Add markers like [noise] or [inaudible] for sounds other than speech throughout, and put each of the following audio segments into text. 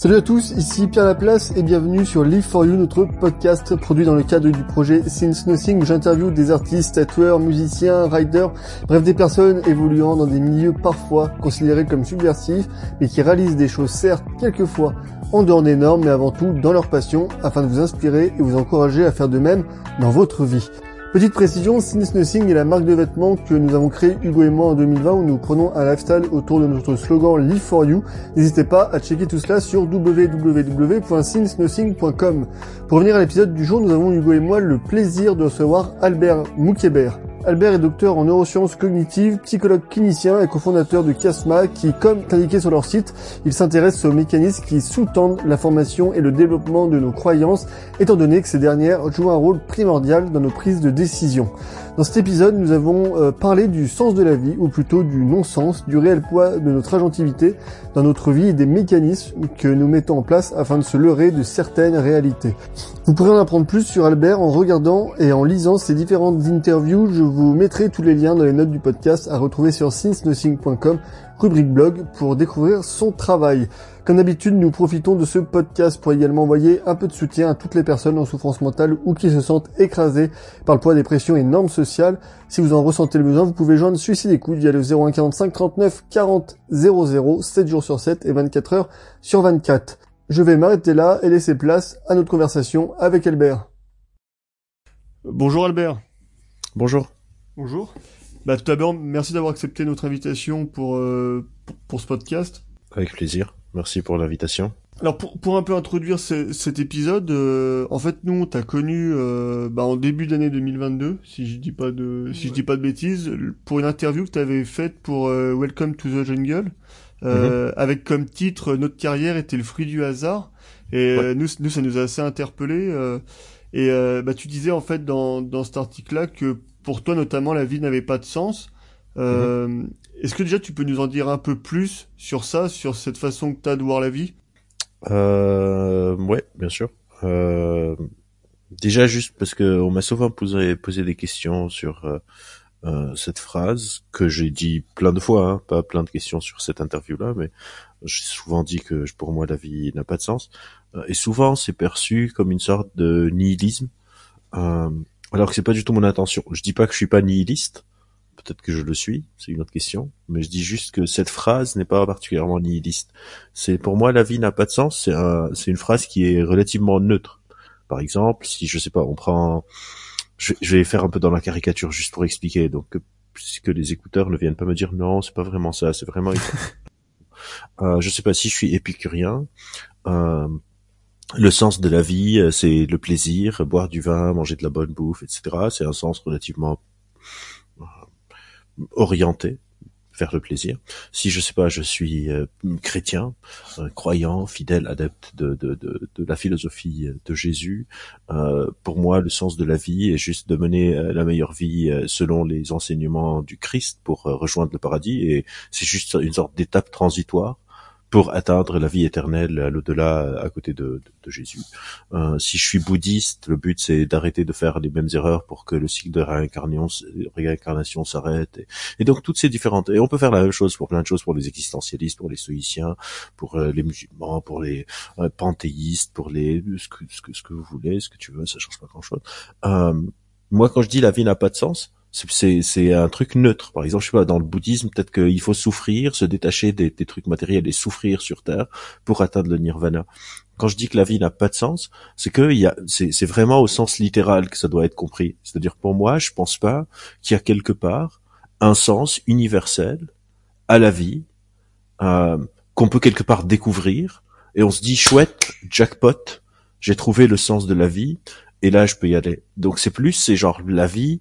Salut à tous, ici Pierre Laplace et bienvenue sur Live for You, notre podcast produit dans le cadre du projet Since Nothing où j'interviewe des artistes, tatoueurs, musiciens, riders, bref des personnes évoluant dans des milieux parfois considérés comme subversifs mais qui réalisent des choses certes quelquefois en dehors des normes mais avant tout dans leur passion afin de vous inspirer et vous encourager à faire de même dans votre vie. Petite précision, Since Nothing est la marque de vêtements que nous avons créée Hugo et moi en 2020 où nous prenons un lifestyle autour de notre slogan Live for You. N'hésitez pas à checker tout cela sur www.since-nothing.com. Pour revenir à l'épisode du jour, nous avons Hugo et moi le plaisir de recevoir Albert Moukébert. Albert est docteur en neurosciences cognitives, psychologue clinicien et cofondateur de Chiasma qui, comme indiqué sur leur site, il s'intéresse aux mécanismes qui sous-tendent la formation et le développement de nos croyances, étant donné que ces dernières jouent un rôle primordial dans nos prises de décision. Dans cet épisode, nous avons euh, parlé du sens de la vie, ou plutôt du non-sens, du réel poids de notre agentivité dans notre vie et des mécanismes que nous mettons en place afin de se leurrer de certaines réalités. Vous pourrez en apprendre plus sur Albert en regardant et en lisant ses différentes interviews. Je vous mettrai tous les liens dans les notes du podcast à retrouver sur sincenothing.com rubrique blog pour découvrir son travail. Comme d'habitude, nous profitons de ce podcast pour également envoyer un peu de soutien à toutes les personnes en souffrance mentale ou qui se sentent écrasées par le poids des pressions et normes sociales. Si vous en ressentez le besoin, vous pouvez joindre Suicide Écoute via le 0145 39 40 00 7 jours sur 7 et 24 heures sur 24. Je vais m'arrêter là et laisser place à notre conversation avec Albert. Bonjour Albert. Bonjour. Bonjour. Bah, tout d'abord, merci d'avoir accepté notre invitation pour, euh, pour ce podcast. Avec plaisir. Merci pour l'invitation. Alors pour, pour un peu introduire cet épisode, euh, en fait nous on t'a connu euh, bah, en début d'année 2022, si je dis pas de si je dis pas de bêtises, pour une interview que tu avais faite pour euh, Welcome to the Jungle, mm-hmm. avec comme titre notre carrière était le fruit du hasard? Et nous nous ça nous a assez interpellé. et bah tu disais en fait dans dans cet article-là que pour toi notamment la vie n'avait pas de sens. Mm-hmm. Est-ce que déjà tu peux nous en dire un peu plus sur ça, sur cette façon que tu as de voir la vie? Euh, Ouais, bien sûr. Euh, déjà juste parce que on m'a souvent posé, posé des questions sur euh, euh, cette phrase que j'ai dit plein de fois, hein, pas plein de questions sur cette interview-là, mais j'ai souvent dit que pour moi la vie n'a pas de sens. Euh, et souvent c'est perçu comme une sorte de nihilisme, euh, alors que c'est pas du tout mon intention. Je dis pas que je suis pas nihiliste, peut-être que je le suis, c'est une autre question, mais je dis juste que cette phrase n'est pas particulièrement nihiliste. C'est pour moi la vie n'a pas de sens, c'est un, c'est une phrase qui est relativement neutre. Par exemple, si je sais pas, on prend, je, vais faire un peu dans la caricature juste pour expliquer, donc que, les écouteurs ne viennent pas me dire non, c'est pas vraiment ça, c'est vraiment. [laughs] euh, je sais pas si je suis épicurien. Euh, le sens de la vie, euh, c'est le plaisir, boire du vin, manger de la bonne bouffe, etc. C'est un sens relativement orienté vers le plaisir. Si je sais pas, je suis euh, chrétien, euh, croyant, fidèle, adepte de, de, de, de, la philosophie de Jésus, euh, pour moi, le sens de la vie est juste de mener la meilleure vie selon les enseignements du Christ pour rejoindre le paradis, et c'est juste une sorte d'étape transitoire pour atteindre la vie éternelle à l'au-delà à côté de, de, Jésus. Euh, si je suis bouddhiste, le but c'est d'arrêter de faire les mêmes erreurs pour que le cycle de réincarnation, s'arrête. Et, donc toutes ces différentes... Et on peut faire la même chose pour plein de choses, pour les existentialistes, pour les stoïciens, pour euh, les musulmans, pour les euh, panthéistes, pour les... Ce que, ce, que, ce que vous voulez, ce que tu veux, ça change pas grand-chose. Euh, moi quand je dis la vie n'a pas de sens, c'est un truc neutre. Par exemple, je sais pas, dans le bouddhisme, peut-être qu'il faut souffrir, se détacher des, des, trucs matériels et souffrir sur Terre pour atteindre le nirvana. Quand je dis que la vie n'a pas de sens, c'est que il y a, c'est vraiment au sens littéral que ça doit être compris. C'est-à-dire, pour moi, je pense pas qu'il y a quelque part un sens universel à la vie euh, qu'on peut quelque part découvrir et on se dit chouette, jackpot, j'ai trouvé le sens de la vie et là je peux y aller. Donc c'est plus, c'est genre la vie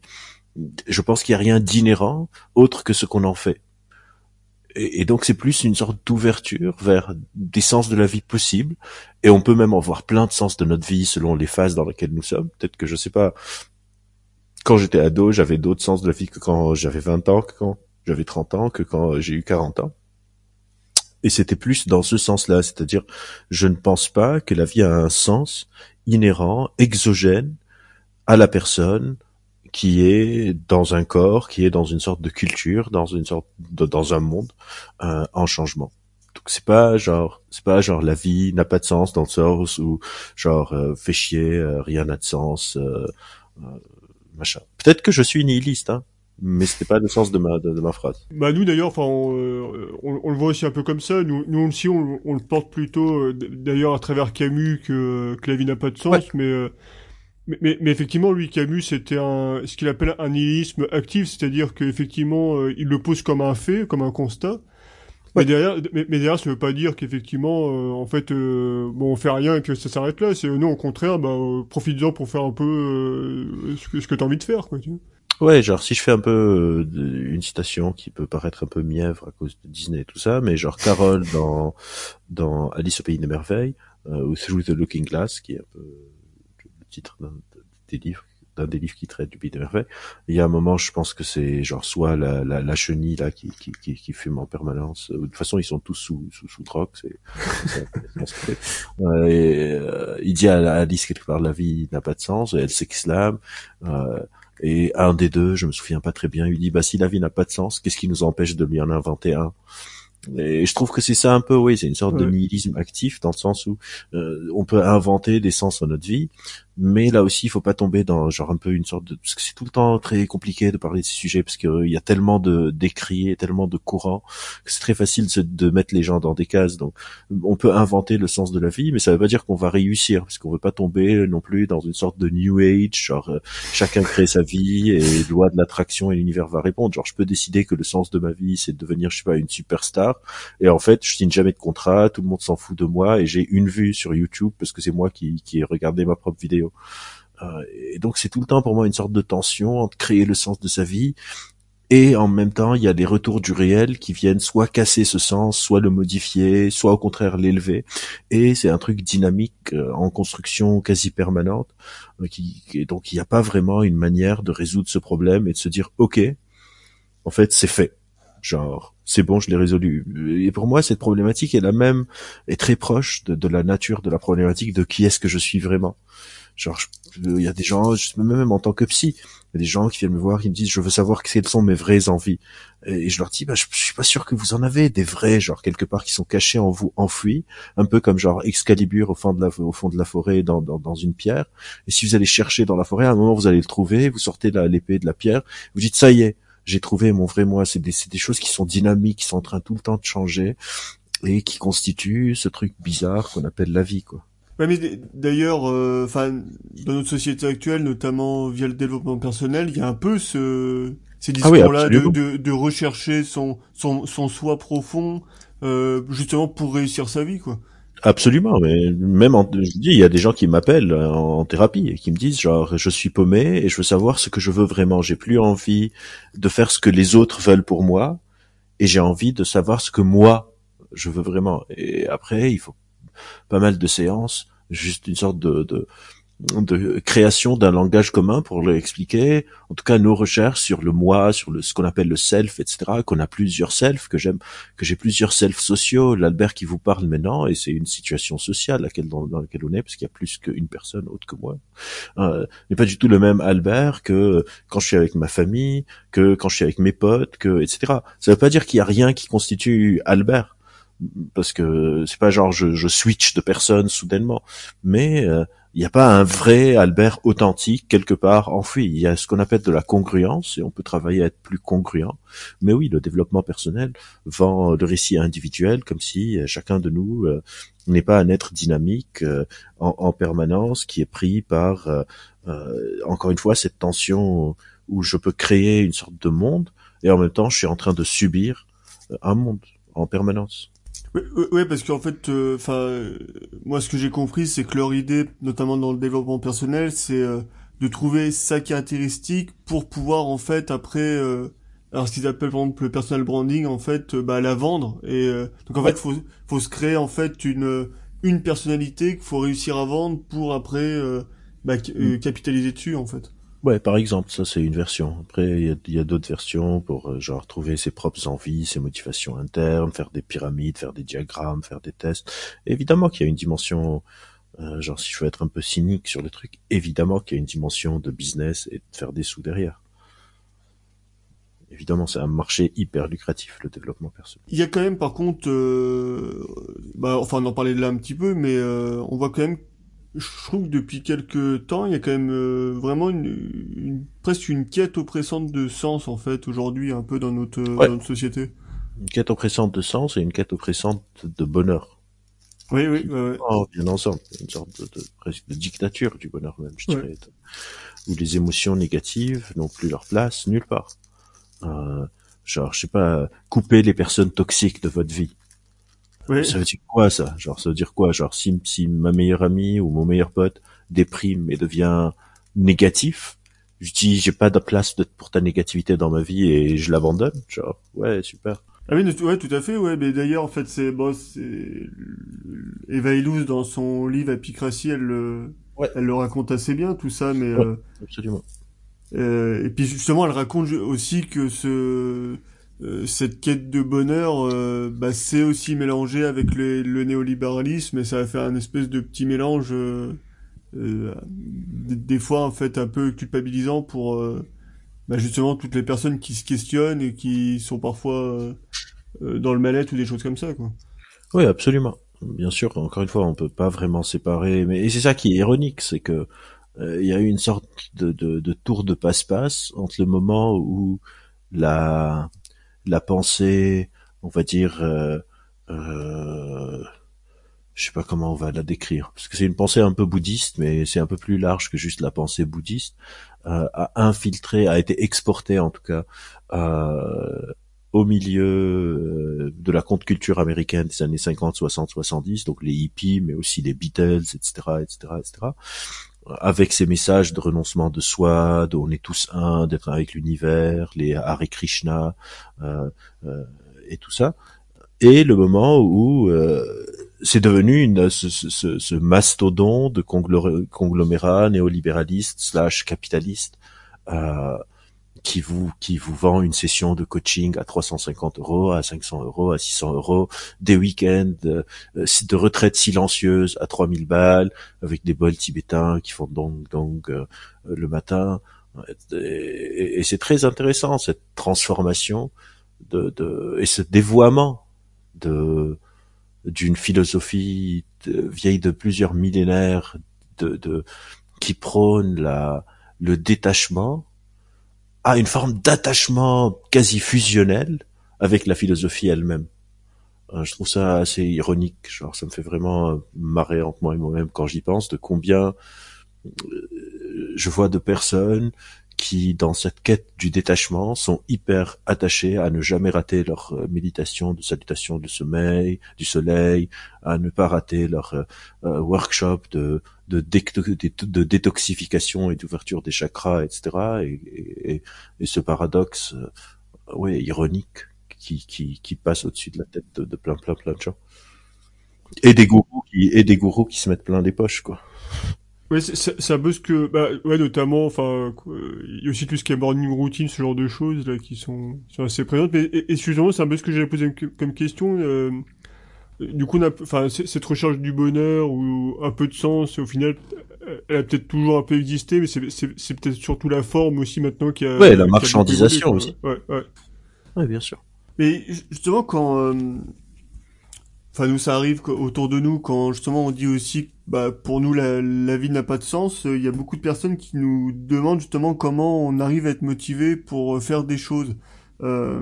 je pense qu'il n'y a rien d'inhérent autre que ce qu'on en fait. Et, donc c'est plus une sorte d'ouverture vers des sens de la vie possibles. Et on peut même en voir plein de sens de notre vie selon les phases dans lesquelles nous sommes. Peut-être que je sais pas, quand j'étais ado, j'avais d'autres sens de la vie que quand j'avais 20 ans, que quand j'avais 30 ans, que quand j'ai eu 40 ans. Et c'était plus dans ce sens-là, c'est-à-dire, je ne pense pas que la vie a un sens inhérent, exogène à la personne, qui est dans un corps, qui est dans une sorte de culture, dans une sorte de, dans un monde euh, en changement. c'est pas genre, c'est pas genre la vie n'a pas de sens dans le sens où genre euh, fait chier, euh, rien n'a de sens, euh, machin. Peut-être que je suis nihiliste, hein, mais c'était pas le sens de ma de, ma phrase. Bah nous d'ailleurs, enfin on, on, le voit aussi un peu comme ça. Nous, nous aussi on, on le porte plutôt d'ailleurs à travers Camus que que la vie n'a pas de sens, mais mais, mais, mais, effectivement, lui, Camus, c'était un, ce qu'il appelle un nihilisme actif, c'est-à-dire qu'effectivement, euh, il le pose comme un fait, comme un constat. Mais derrière, mais, derrière, ça veut pas dire qu'effectivement, euh, en fait, euh, bon, on fait rien et que ça s'arrête là. C'est non, au contraire, bah, profite-en pour faire un peu ce que, ce que t'as envie de faire, quoi. Tu vois. Ouais, genre si je fais un peu une citation qui peut paraître un peu mièvre à cause de Disney et tout ça, mais genre Carole dans dans Alice au pays des merveilles ou Through the Looking Glass, qui est un peu titre d'un des livres d'un des livres qui traite du Pays des Merveilles. Il y a un moment, je pense que c'est genre soit la, la, la chenille là qui, qui, qui, qui, fume en permanence. De toute façon, ils sont tous sous sous, sous drogue. C'est, euh, et, euh, il dit à Alice quelque part la vie n'a pas de sens. Et elle s'exclame. Euh, et un des deux, je me souviens pas très bien, il dit bah si la vie n'a pas de sens, qu'est-ce qui nous empêche de lui en inventer un? Et je trouve que c'est ça un peu, oui, c'est une sorte de nihilisme actif dans le sens où euh, on peut inventer des sens dans notre vie, mais là aussi il faut pas tomber dans genre un peu une sorte de parce que c'est tout le temps très compliqué de parler de ces sujets parce qu'il il y a tellement de d'écrits et tellement de courants que c'est très facile de, de, mettre les gens dans des cases. Donc on peut inventer le sens de la vie mais ça veut pas dire qu'on va réussir parce qu'on veut pas tomber non plus dans une sorte de new age genre euh, chacun crée sa vie et loi de l'attraction et l'univers va répondre. Genre je peux décider que le sens de ma vie c'est de devenir je sais pas une superstar et en fait je signe jamais de contrat tout le monde s'en fout de moi et j'ai une vue sur YouTube parce que c'est moi qui qui ai regardé ma propre vidéo euh, et donc c'est tout le temps pour moi une sorte de tension entre créer le sens de sa vie et en même temps il y a des retours du réel qui viennent soit casser ce sens, soit le modifier, soit au contraire l'élever. Et c'est un truc dynamique euh, en construction quasi permanente. Euh, qui, donc il n'y a pas vraiment une manière de résoudre ce problème et de se dire ok, en fait c'est fait. Genre c'est bon, je l'ai résolu. Et pour moi, cette problématique est la même, est très proche de la nature de la problématique de qui est-ce que je suis vraiment. Genre, il y a des gens, même en tant que psy, il y a des gens qui viennent me voir, qui me disent, je veux savoir quelles sont mes vraies envies. Et je leur dis, bah, je, suis pas sûr que vous en avez des vrais, genre quelque part qui sont cachés en vous, enfouis, un peu comme genre Excalibur au fond de la, au fond de la forêt, dans, dans, dans une pierre. Et si vous allez chercher dans la forêt, à un moment vous allez le trouver, vous sortez l'épée de la pierre, vous dites, ça y est, j'ai trouvé mon vrai moi. C'est des, des choses qui sont dynamiques, qui sont en train tout le temps de changer et qui constituent ce truc bizarre qu'on appelle la vie, quoi. Ouais, mais d'ailleurs, euh, enfin, dans notre société actuelle, notamment via le développement personnel, il y a un peu ce ces ah discours-là de, de, de, rechercher son, son, son soi profond, euh, justement pour réussir sa vie, quoi. Absolument, mais même en, je dis, il y a des gens qui m'appellent en, thérapie et qui me disent genre je suis paumé et je veux savoir ce que je veux vraiment. J'ai plus envie de faire ce que les autres veulent pour moi et j'ai envie de savoir ce que moi je veux vraiment. Et après, il faut pas mal de séances, juste une sorte de, de, de création d'un langage commun pour l'expliquer. En tout cas, nos recherches sur le moi, sur le, ce qu'on appelle le self, etc., qu'on a plusieurs self, que j'aime, que j'ai plusieurs self sociaux. L'Albert qui vous parle maintenant, et c'est une situation sociale laquelle, dans, laquelle on est, parce qu'il y a plus qu'une personne autre que moi, euh, n'est pas du tout le même Albert que quand je suis avec ma famille, que quand je suis avec mes potes, que, etc. Ça veut pas dire qu'il y a rien qui constitue Albert parce que c'est pas genre je, switch de personne soudainement, mais euh, il n'y a pas un vrai Albert authentique quelque part enfoui. Il y a ce qu'on appelle de la congruence et on peut travailler à être plus congruent. Mais oui, le développement personnel vend le récit individuel comme si euh, chacun de nous euh, n'est pas un être dynamique en, en, permanence qui est pris par encore une fois cette tension où je peux créer une sorte de monde et en même temps je suis en train de subir un monde en permanence. Oui, parce qu'en fait, euh, enfin, moi, ce que j'ai compris, c'est que leur idée, notamment dans le développement personnel, c'est euh, de trouver sa caractéristique pour pouvoir, en fait, après, euh, alors ce qu'ils appellent par exemple le personal branding, en fait, bah, la vendre. Et donc, en fait, faut, faut se créer en fait une une personnalité qu'il faut réussir à vendre pour après bah, mm. capitaliser dessus, en fait. Ouais, par exemple, ça c'est une version. Après, il y a, d'autres versions pour euh, genre trouver ses propres envies, ses motivations internes, faire des pyramides, faire des diagrammes, faire des tests. évidemment qu'il y a une dimension, euh, genre si je veux être un peu cynique sur le truc, évidemment qu'il y a une dimension de business et de faire des sous derrière. évidemment, c'est un marché hyper lucratif, le développement personnel. Il y a quand même, par contre, euh, bah, enfin, on en parlait là un petit peu, mais euh, on voit quand même, je trouve que depuis quelques temps, il y a quand même euh, vraiment une, une, presque une quête oppressante de sens, en fait, aujourd'hui, un peu dans notre, Ouais. dans notre société. Une quête oppressante de sens et une quête oppressante de bonheur. Oui, oui, ouais, ouais. Oh, bien ensemble. Une sorte de, de, presque de dictature du bonheur même, je dirais. Où les émotions négatives n'ont plus leur place nulle part. Euh, genre, je sais pas, couper les personnes toxiques de votre vie. Ça veut dire quoi ça? Genre, ça veut dire quoi? Genre, si, si ma meilleure amie ou mon meilleur pote déprime et devient négatif, je dis j'ai pas de place de, pour ta négativité dans ma vie et je l'abandonne. Genre, ouais, super. Ah oui, ouais, tout à fait, ouais, mais d'ailleurs, en fait, c'est, bon, c'est, Eva Illouz, dans son livre Apicratie, elle le, Ouais. elle le raconte assez bien, tout ça, mais, Ouais. euh, Absolument. Euh, et puis justement, elle raconte aussi que ce cette quête de bonheur, euh, bah, c'est aussi mélangé avec le, le néolibéralisme et ça va faire un espèce de petit mélange, euh, euh, des, fois en fait un peu culpabilisant pour euh, bah, justement toutes les personnes qui se questionnent et qui sont parfois euh, euh, dans le mal-être ou des choses comme ça, quoi. Oui, absolument. Bien sûr, encore une fois, on peut pas vraiment séparer, mais et c'est ça qui est ironique, c'est que euh, il y a eu une sorte de, de, de tour de passe-passe entre le moment où la la pensée, on va dire, euh, euh, je sais pas comment on va la décrire, parce que c'est une pensée un peu bouddhiste, mais c'est un peu plus large que juste la pensée bouddhiste, euh, a infiltré, a été exportée en tout cas euh, au milieu euh, de la contre-culture américaine des années 50, 60, 70, donc les hippies, mais aussi les Beatles, etc., etc., etc., avec ces messages de renoncement de soi, de on est tous un, d'être avec l'univers, les Hare Krishna, euh, euh, et tout ça. Et le moment où euh, c'est devenu une, ce, ce, ce mastodon de conglomérat néolibéraliste slash capitaliste euh, qui vous qui vous vend une session de coaching à 350 euros, à 500 euros, à 600 euros, des week-ends euh, de retraite silencieuse à 3000 balles, avec des bols tibétains qui font donc donc euh, le matin. Et, c'est très intéressant cette transformation de, de et ce dévoiement de d'une philosophie vieille de plusieurs millénaires de, de qui prône la le détachement à une forme d'attachement quasi fusionnel avec la philosophie elle-même. Euh, Je trouve ça assez ironique, genre ça me fait vraiment marrer entre moi et moi-même quand j'y pense de combien euh, je vois de personnes qui, dans cette quête du détachement, sont hyper attachées à ne jamais rater leur euh, méditation de salutation du sommeil, du soleil, à ne pas rater leur euh, euh, workshop de détoxification et d'ouverture des chakras, etc. Et, ce paradoxe, euh, ironique, qui, passe au-dessus de la tête de, plein, plein, plein de gens. Et des gourous qui, et des gourous qui se mettent plein des poches, quoi. Ouais, c'est- c'est c'est un peu ce que, bah, ouais, notamment, enfin, quoi, il y a aussi tout ce qui est morning routine, ce genre de choses là qui sont, qui sont assez présentes. Mais et, et justement, c'est un peu ce que j'avais posé comme, comme question. euh, du coup, on a, enfin, cette recherche du bonheur ou un peu de sens, au final, euh, elle a peut-être toujours un peu existé, mais c'est c'est- c'est peut-être surtout la forme aussi maintenant qui a. Ouais, la a marchandisation quoi. Ouais, ouais. Ouais, bien sûr. Mais ju- justement, quand, euh, enfin, nous, ça arrive autour de nous, quand justement on dit aussi, bah, pour nous, la, la vie n'a pas de sens, euh, il y a beaucoup de personnes qui nous demandent justement comment on arrive à être motivé pour euh, faire des choses. Euh,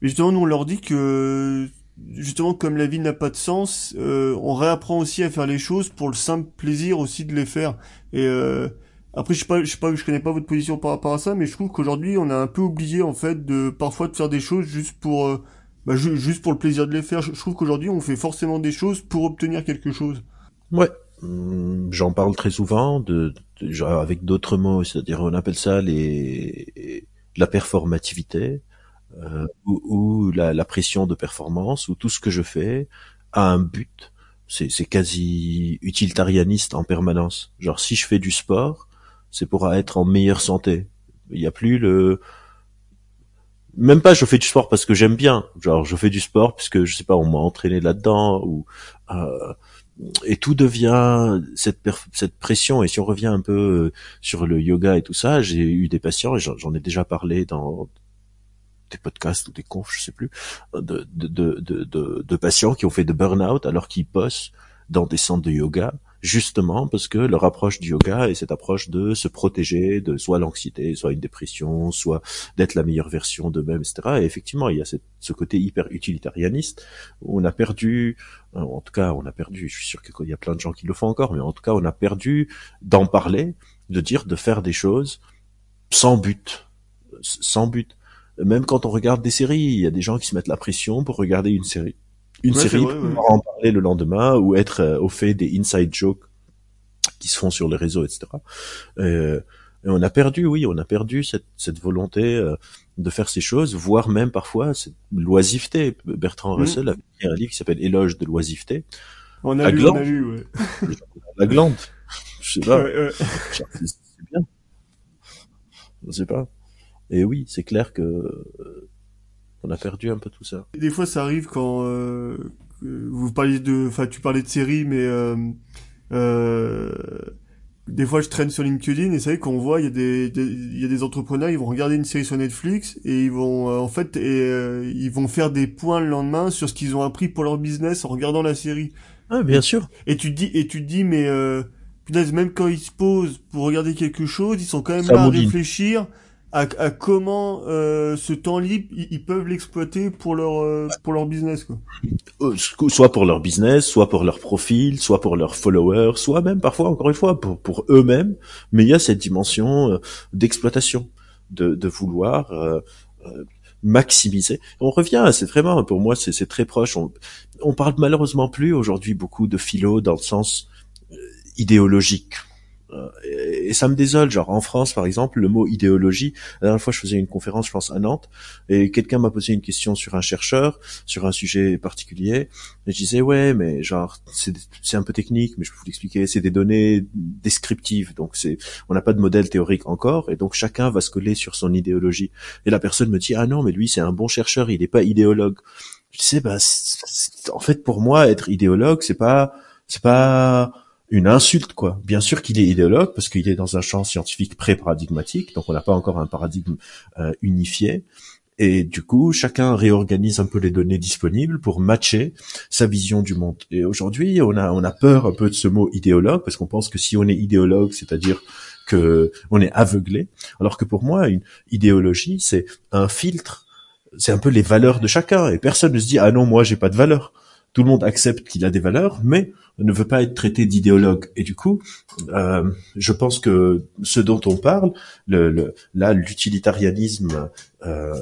mais justement, nous, on leur dit que, justement, comme la vie n'a pas de sens, euh, on réapprend aussi à faire les choses pour le simple plaisir aussi de les faire. Et, euh, après, je sais pas, je sais pas, je connais pas votre position par rapport à ça, mais je trouve qu'aujourd'hui, on a un peu oublié en fait de parfois de faire des choses juste pour, euh, bah, ju- juste pour le plaisir de les faire. Je, je trouve qu'aujourd'hui, on fait forcément des choses pour obtenir quelque chose. Ouais. Hum, J'en parle très souvent de, de- genre avec d'autres mots, c'est-à-dire on appelle ça les la performativité euh, ou, ou la, la pression de performance ou tout ce que je fais a un but. C'est c'est quasi utilitarianiste en permanence. Genre si je fais du sport, c'est pour être en meilleure santé. Il n'y a plus le même pas je fais du sport parce que j'aime bien. Genre je fais du sport puisque je sais pas on m'a entraîné là-dedans ou euh, et tout devient cette cette pression et si on revient un peu euh, sur le yoga et tout ça j'ai eu des patients et j'en ai déjà parlé dans des podcasts ou des confs, je sais plus, de patients qui ont fait de burn-out alors qu'ils bossent dans des centres de yoga justement parce que leur approche du yoga est cette approche de se protéger de soit l'anxiété, soit une dépression, soit d'être la meilleure version d'eux-mêmes, etc. Et effectivement, il y a ce côté hyper utilitarianiste où on a perdu, euh, en tout cas, on a perdu, je suis sûr qu'il y a plein de gens qui le font encore, mais en tout cas, on a perdu d'en parler, de dire, de faire des choses sans but, sans but. Même quand on regarde des séries, il y a des gens qui se mettent la pression pour regarder une série une série pour en parler le lendemain ou être euh, au fait des inside jokes qui se font sur les réseaux, etc. Euh, et on a perdu, oui, on a perdu cette, cette volonté euh, de faire ces choses, voire même parfois cette loisiveté. Bertrand mm. Russell a écrit un livre qui s'appelle Éloge de l'oisiveté. On a lu, on a lu, ouais. [laughs] La glande. Je sais pas. [laughs] C'est bien. Je sais pas. Et oui, c'est clair que on a perdu un peu tout ça. Des fois, ça arrive quand euh, vous parliez de, enfin, tu parlais de séries, mais euh, euh, des fois, je traîne sur LinkedIn et c'est vrai qu'on voit, il y a des, il y a des entrepreneurs, ils vont regarder une série sur Netflix et ils vont, en fait, et, ils vont faire des points le lendemain sur ce qu'ils ont appris pour leur business en regardant la série. Ah, bien sûr. Et tu te dis, et tu te dis, mais euh, même quand ils se posent pour regarder quelque chose, ils sont quand même là à réfléchir à, à comment euh, ce temps libre ils, peuvent l'exploiter pour leur euh, pour leur business quoi. Euh, soit pour leur business, soit pour leur profil, soit pour leurs followers, soit même parfois encore une fois pour pour eux-mêmes. Mais il y a cette dimension d'exploitation, de, de vouloir maximiser. On revient, c'est vraiment pour moi c'est très proche. On, on parle malheureusement plus aujourd'hui beaucoup de philo dans le sens idéologique euh, et ça me désole, genre en France par exemple, le mot idéologie, la dernière fois je faisais une conférence, je pense à Nantes, et quelqu'un m'a posé une question sur un chercheur, sur un sujet particulier, et je disais ouais mais genre c'est un peu technique, mais je peux vous l'expliquer, c'est des données descriptives, donc c'est on n'a pas de modèle théorique encore, et donc chacun va se coller sur son idéologie. Et la personne me dit ah non mais lui c'est un bon chercheur, il n'est pas idéologue. Je disais bah en fait pour moi être idéologue c'est pas c'est pas une insulte quoi. Bien sûr qu'il est idéologue parce qu'il est dans un champ scientifique pré-paradigmatique, donc on n'a pas encore un paradigme euh, unifié. Et du coup, chacun réorganise un peu les données disponibles pour matcher sa vision du monde. Et aujourd'hui, on a peur un peu de ce mot idéologue parce qu'on pense que si on est idéologue, c'est-à-dire que on est aveuglé, alors que pour moi, une idéologie, c'est un filtre, c'est un peu les valeurs de chacun. Et personne ne se dit ah non, moi j'ai pas de valeurs tout le monde accepte qu'il a des valeurs, mais ne veut pas être traité d'idéologue. Et du coup, euh, je pense que ce dont on parle, le, le, là, l'utilitarianisme euh,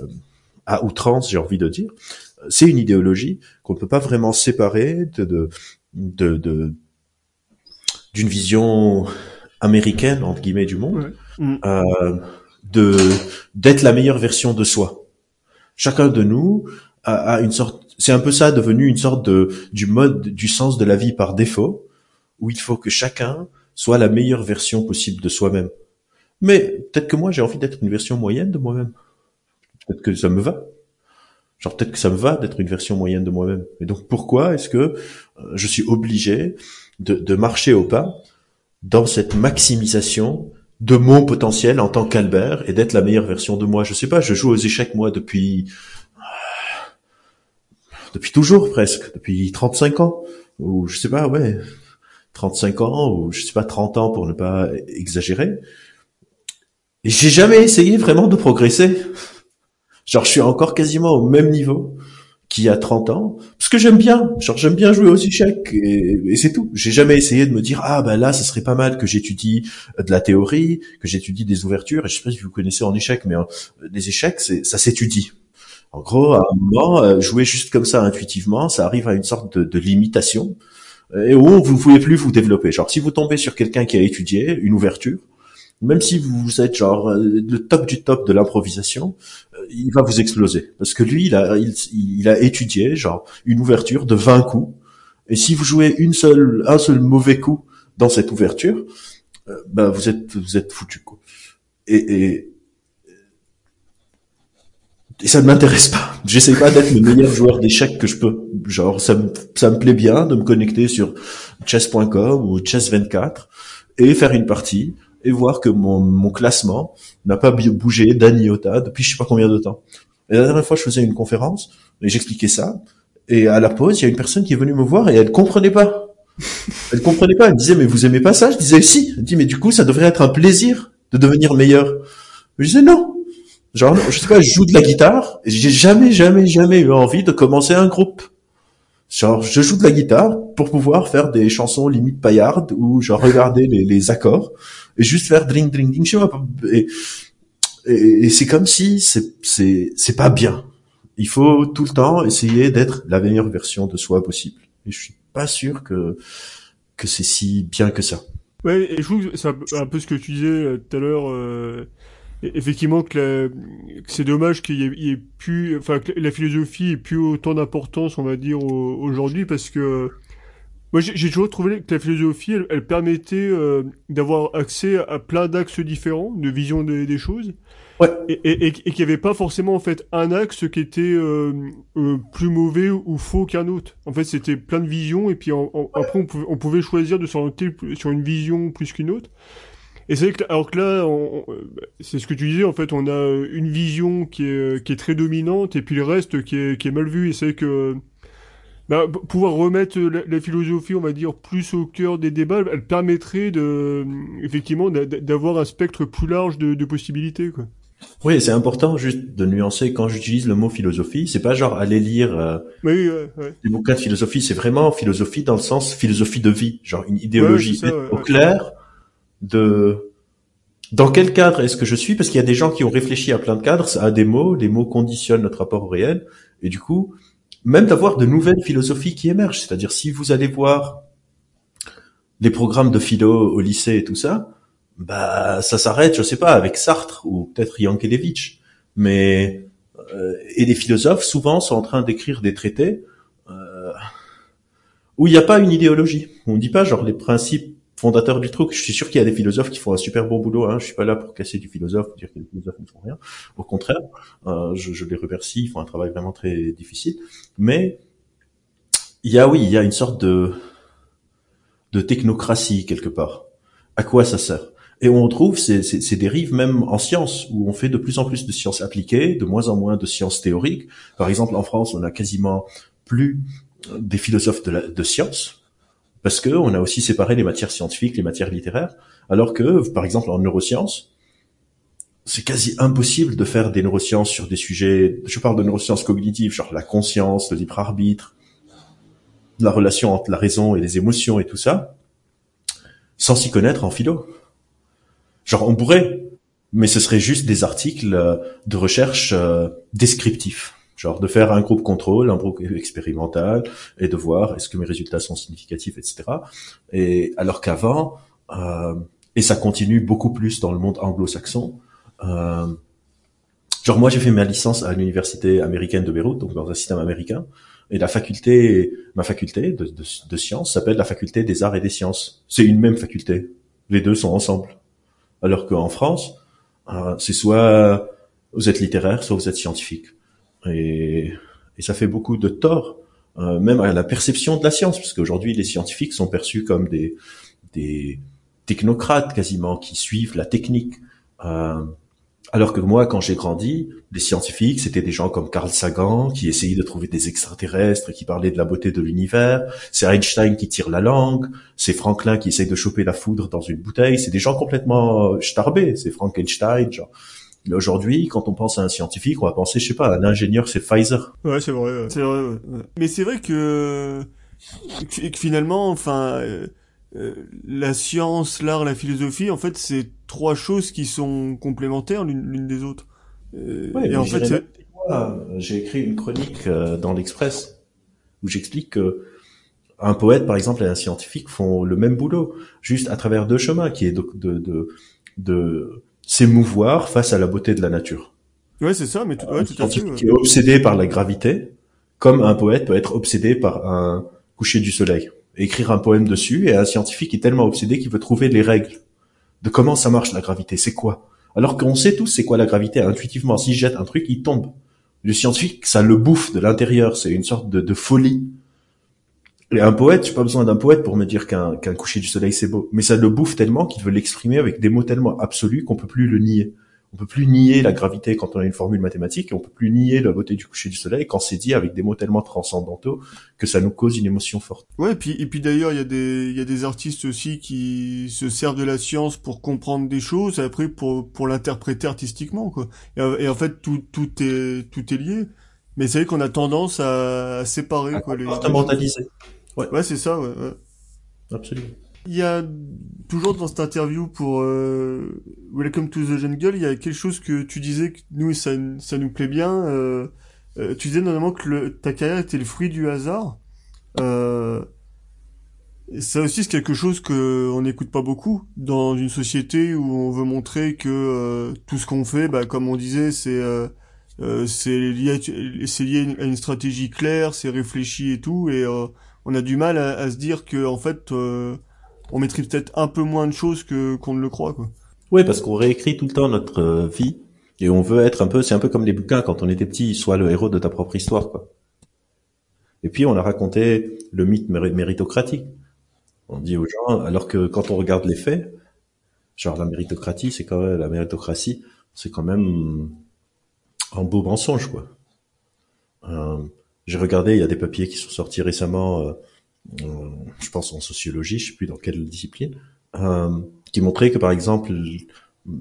à outrance, j'ai envie de dire, c'est une idéologie qu'on ne peut pas vraiment séparer de, de, de, d'une vision américaine entre guillemets du monde, mm. euh, de d'être la meilleure version de soi. Chacun de nous a, a une sorte c'est un peu ça devenu une sorte de du mode du sens de la vie par défaut où il faut que chacun soit la meilleure version possible de soi-même. Mais peut-être que moi j'ai envie d'être une version moyenne de moi-même. Peut-être que ça me va. Genre peut-être que ça me va d'être une version moyenne de moi-même. Et donc pourquoi est-ce que euh, je suis obligé de, de marcher au pas dans cette maximisation de mon potentiel en tant qu'Albert et d'être la meilleure version de moi? Je sais pas, je joue aux échecs moi depuis depuis toujours presque, depuis 35 ans, ou je sais pas, ouais, 35 ans, ou je sais pas, 30 ans pour ne pas exagérer. Et j'ai jamais essayé vraiment de progresser. Genre, je suis encore quasiment au même niveau qu'il y a 30 ans, parce que j'aime bien, genre j'aime bien jouer aux échecs, et, c'est tout. J'ai jamais essayé de me dire, ah ben là, ça serait pas mal que j'étudie de la théorie, que j'étudie des ouvertures, et je sais pas si vous connaissez en échec, mais les échecs, ça s'étudie. En gros, à un moment, euh, jouer juste comme ça intuitivement, ça arrive à une sorte de, de limitation et où vous pouvez plus vous développer. Genre, si vous tombez sur quelqu'un qui a étudié une ouverture, même si vous êtes genre euh, le top du top de l'improvisation, euh, il va vous exploser parce que lui, il a, il, a étudié genre une ouverture de 20 coups. Et si vous jouez une seule, un seul mauvais coup dans cette ouverture, ben vous êtes, vous êtes foutu quoi. Et, et, et ça ne m'intéresse pas. J'essaie pas d'être le meilleur joueur d'échecs que je peux. Genre, ça me, ça me plaît bien de me connecter sur chess.com ou chess24 et faire une partie et voir que mon, mon classement n'a pas bougé d'un iota depuis je sais pas combien de temps. Et la dernière fois, je faisais une conférence et j'expliquais ça. Et à la pause, il y a une personne qui est venue me voir et elle comprenait pas. Elle comprenait pas. Elle me disait, mais vous aimez pas ça? Je disais, si. Elle dit, mais du coup, ça devrait être un plaisir de devenir meilleur. Je disais, non. Genre, je sais pas, je joue de la guitare j'ai jamais, jamais, jamais eu envie de commencer un groupe. Genre, je joue de la guitare pour pouvoir faire des chansons limite paillardes ou genre regarder les, les accords et juste faire dring dring je sais pas. Et, et, et c'est comme si c'est, c'est, c'est pas bien. Il faut tout le temps essayer d'être la meilleure version de soi possible. Et je suis pas sûr que, que c'est si bien que ça. Ouais, et je trouve que c'est un peu ce que tu disais euh, tout à l'heure, euh, effectivement que, c'est dommage qu'il y, ait, plus, enfin que la philosophie ait plus autant d'importance, on va dire aujourd'hui, parce que moi j'ai toujours trouvé que la philosophie, elle, permettait euh, d'avoir accès à plein d'axes différents, de vision des, choses, ouais. et, et, et, qu'il n'y avait pas forcément en fait un axe qui était euh, euh, plus mauvais ou faux qu'un autre. En fait, c'était plein de visions, et puis après on pouvait, on pouvait choisir de s'orienter sur une vision plus qu'une autre. Et c'est que, alors que là, c'est ce que tu disais, en fait, on a une vision qui est, qui est très dominante et puis le reste qui est, qui est mal vu. Et c'est que bah, pouvoir remettre la, philosophie, on va dire, plus au cœur des débats, elle permettrait de, effectivement, d'avoir un spectre plus large de, de possibilités, quoi. Oui, c'est important juste de nuancer quand j'utilise le mot philosophie. C'est pas genre aller lire euh, oui, ouais, ouais. des bouquins de philosophie. C'est vraiment philosophie dans le sens philosophie de vie, genre une idéologie ça, au clair de dans quel cadre est-ce que je suis? Parce qu'il y a des gens qui ont réfléchi à plein de cadres, à des mots, les mots conditionnent notre rapport au réel, et du coup, même d'avoir de nouvelles philosophies qui émergent. C'est-à-dire, si vous allez voir les programmes de philo au lycée et tout ça, bah ça s'arrête, je sais pas, avec Sartre ou peut-être Yankelevitch, mais euh, et les philosophes souvent sont en train d'écrire des traités euh, où il n'y a pas une idéologie. On ne dit pas genre les principes fondateur du truc. Je suis sûr qu'il y a des philosophes qui font un super bon boulot. Hein. Je suis pas là pour casser du philosophe, dire que les philosophes ne font rien. Au contraire, euh, je, je, les remercie. Ils font un travail vraiment très difficile. Mais il y a, oui, il y a une sorte de de technocratie quelque part. À quoi ça sert? Et on trouve ces, ces, ces, dérives même en sciences, où on fait de plus en plus de sciences appliquées, de moins en moins de sciences théoriques. Par exemple, en France, on a quasiment plus des philosophes de, la, de sciences, parce que on a aussi séparé les matières scientifiques, les matières littéraires, alors que, par exemple, en neurosciences, c'est quasi impossible de faire des neurosciences sur des sujets, je parle de neurosciences cognitives, genre la conscience, le libre arbitre, la relation entre la raison et les émotions et tout ça, sans s'y connaître en philo. Genre, on pourrait, mais ce serait juste des articles de recherche euh, descriptifs. Genre de faire un groupe contrôle, un groupe expérimental, et de voir est-ce que mes résultats sont significatifs, etc. Et alors qu'avant, euh, et ça continue beaucoup plus dans le monde anglo-saxon. Euh, genre moi j'ai fait ma licence à l'université américaine de Beyrouth, donc dans un système américain, et la faculté, ma faculté de, de, de sciences s'appelle la faculté des arts et des sciences. C'est une même faculté. Les deux sont ensemble. Alors qu'en France, euh, c'est soit vous êtes littéraire, soit vous êtes scientifique et, et ça fait beaucoup de tort, euh, même à la perception de la science, parce qu'aujourd'hui les scientifiques sont perçus comme des, des technocrates quasiment qui suivent la technique. Euh, alors que moi, quand j'ai grandi, les scientifiques, c'était des gens comme Carl Sagan, qui essayaient de trouver des extraterrestres, qui parlaient de la beauté de l'univers. C'est Einstein qui tire la langue. C'est Franklin qui essaye de choper la foudre dans une bouteille. C'est des gens complètement starbés. C'est Frankenstein, genre. Aujourd'hui, quand on pense à un scientifique, on va penser, je sais pas, à un ingénieur, c'est Pfizer. Ouais, c'est vrai. C'est vrai. Ouais. Mais c'est vrai que, que, finalement, enfin, euh, euh, la science, l'art, la philosophie, en fait, c'est trois choses qui sont complémentaires l'une des autres. Euh, ouais, et en fait, j'ai écrit une chronique euh, dans l'Express où j'explique que un poète, par exemple, et un scientifique font le même boulot, juste à travers deux chemins, qui est de, de, de, de s'émouvoir face à la beauté de la nature. Ouais, c'est ça, mais tout, ouais, tout à fait. Qui est obsédé par la gravité, comme un poète peut être obsédé par un coucher du soleil. écrire un poème dessus, et un scientifique est tellement obsédé qu'il veut trouver les règles de comment ça marche la gravité, c'est quoi? Alors qu'on sait tous c'est quoi la gravité intuitivement. S'il jette un truc, il tombe. Le scientifique, ça le bouffe de l'intérieur. C'est une sorte de, de folie. Et un poète, j'ai pas besoin d'un poète pour me dire qu'un coucher du soleil c'est beau, mais ça le bouffe tellement qu'il veut l'exprimer avec des mots tellement absolus qu'on peut plus le nier. On peut plus nier la gravité quand on a une formule mathématique et on peut plus nier la beauté du coucher du soleil quand c'est dit avec des mots tellement transcendantaux que ça nous cause une émotion forte. Ouais, et puis et puis d'ailleurs il y a des il y a des artistes aussi qui se servent de la science pour comprendre des choses et après pour pour l'interpréter artistiquement quoi. Et, en fait tout tout est tout est lié. Mais c'est vrai qu'on a tendance à, séparer quoi les. Ouais. Ouais, c'est ça. Ouais, ouais. Absolument. Il y a toujours dans cette interview pour euh, Welcome to the Jungle, il y a quelque chose que tu disais que nous ça, ça nous plaît bien. Euh, euh, tu disais notamment que le, ta carrière était le fruit du hasard. Euh, ça aussi c'est quelque chose que on n'écoute pas beaucoup dans une société où on veut montrer que euh, tout ce qu'on fait, bah, comme on disait, c'est c'est lié, c'est lié à une stratégie claire, c'est réfléchi et tout, et on a du mal à, se dire que en fait on maîtrise peut-être un peu moins de choses que qu'on ne le croit, quoi. Oui, parce qu'on réécrit tout le temps notre euh, vie et on veut être un peu, c'est un peu comme les bouquins quand on était petit, soit le héros de ta propre histoire, quoi. Et puis on a raconté le mythe méritocratique. On dit aux gens, alors que quand on regarde les faits, genre la méritocratie, c'est quand même la méritocratie, c'est quand même un beau mensonge, quoi. Euh, J'ai regardé, il y a des papiers qui sont sortis récemment. Euh, je pense en sociologie, je sais plus dans quelle discipline, euh, qui montrait que par exemple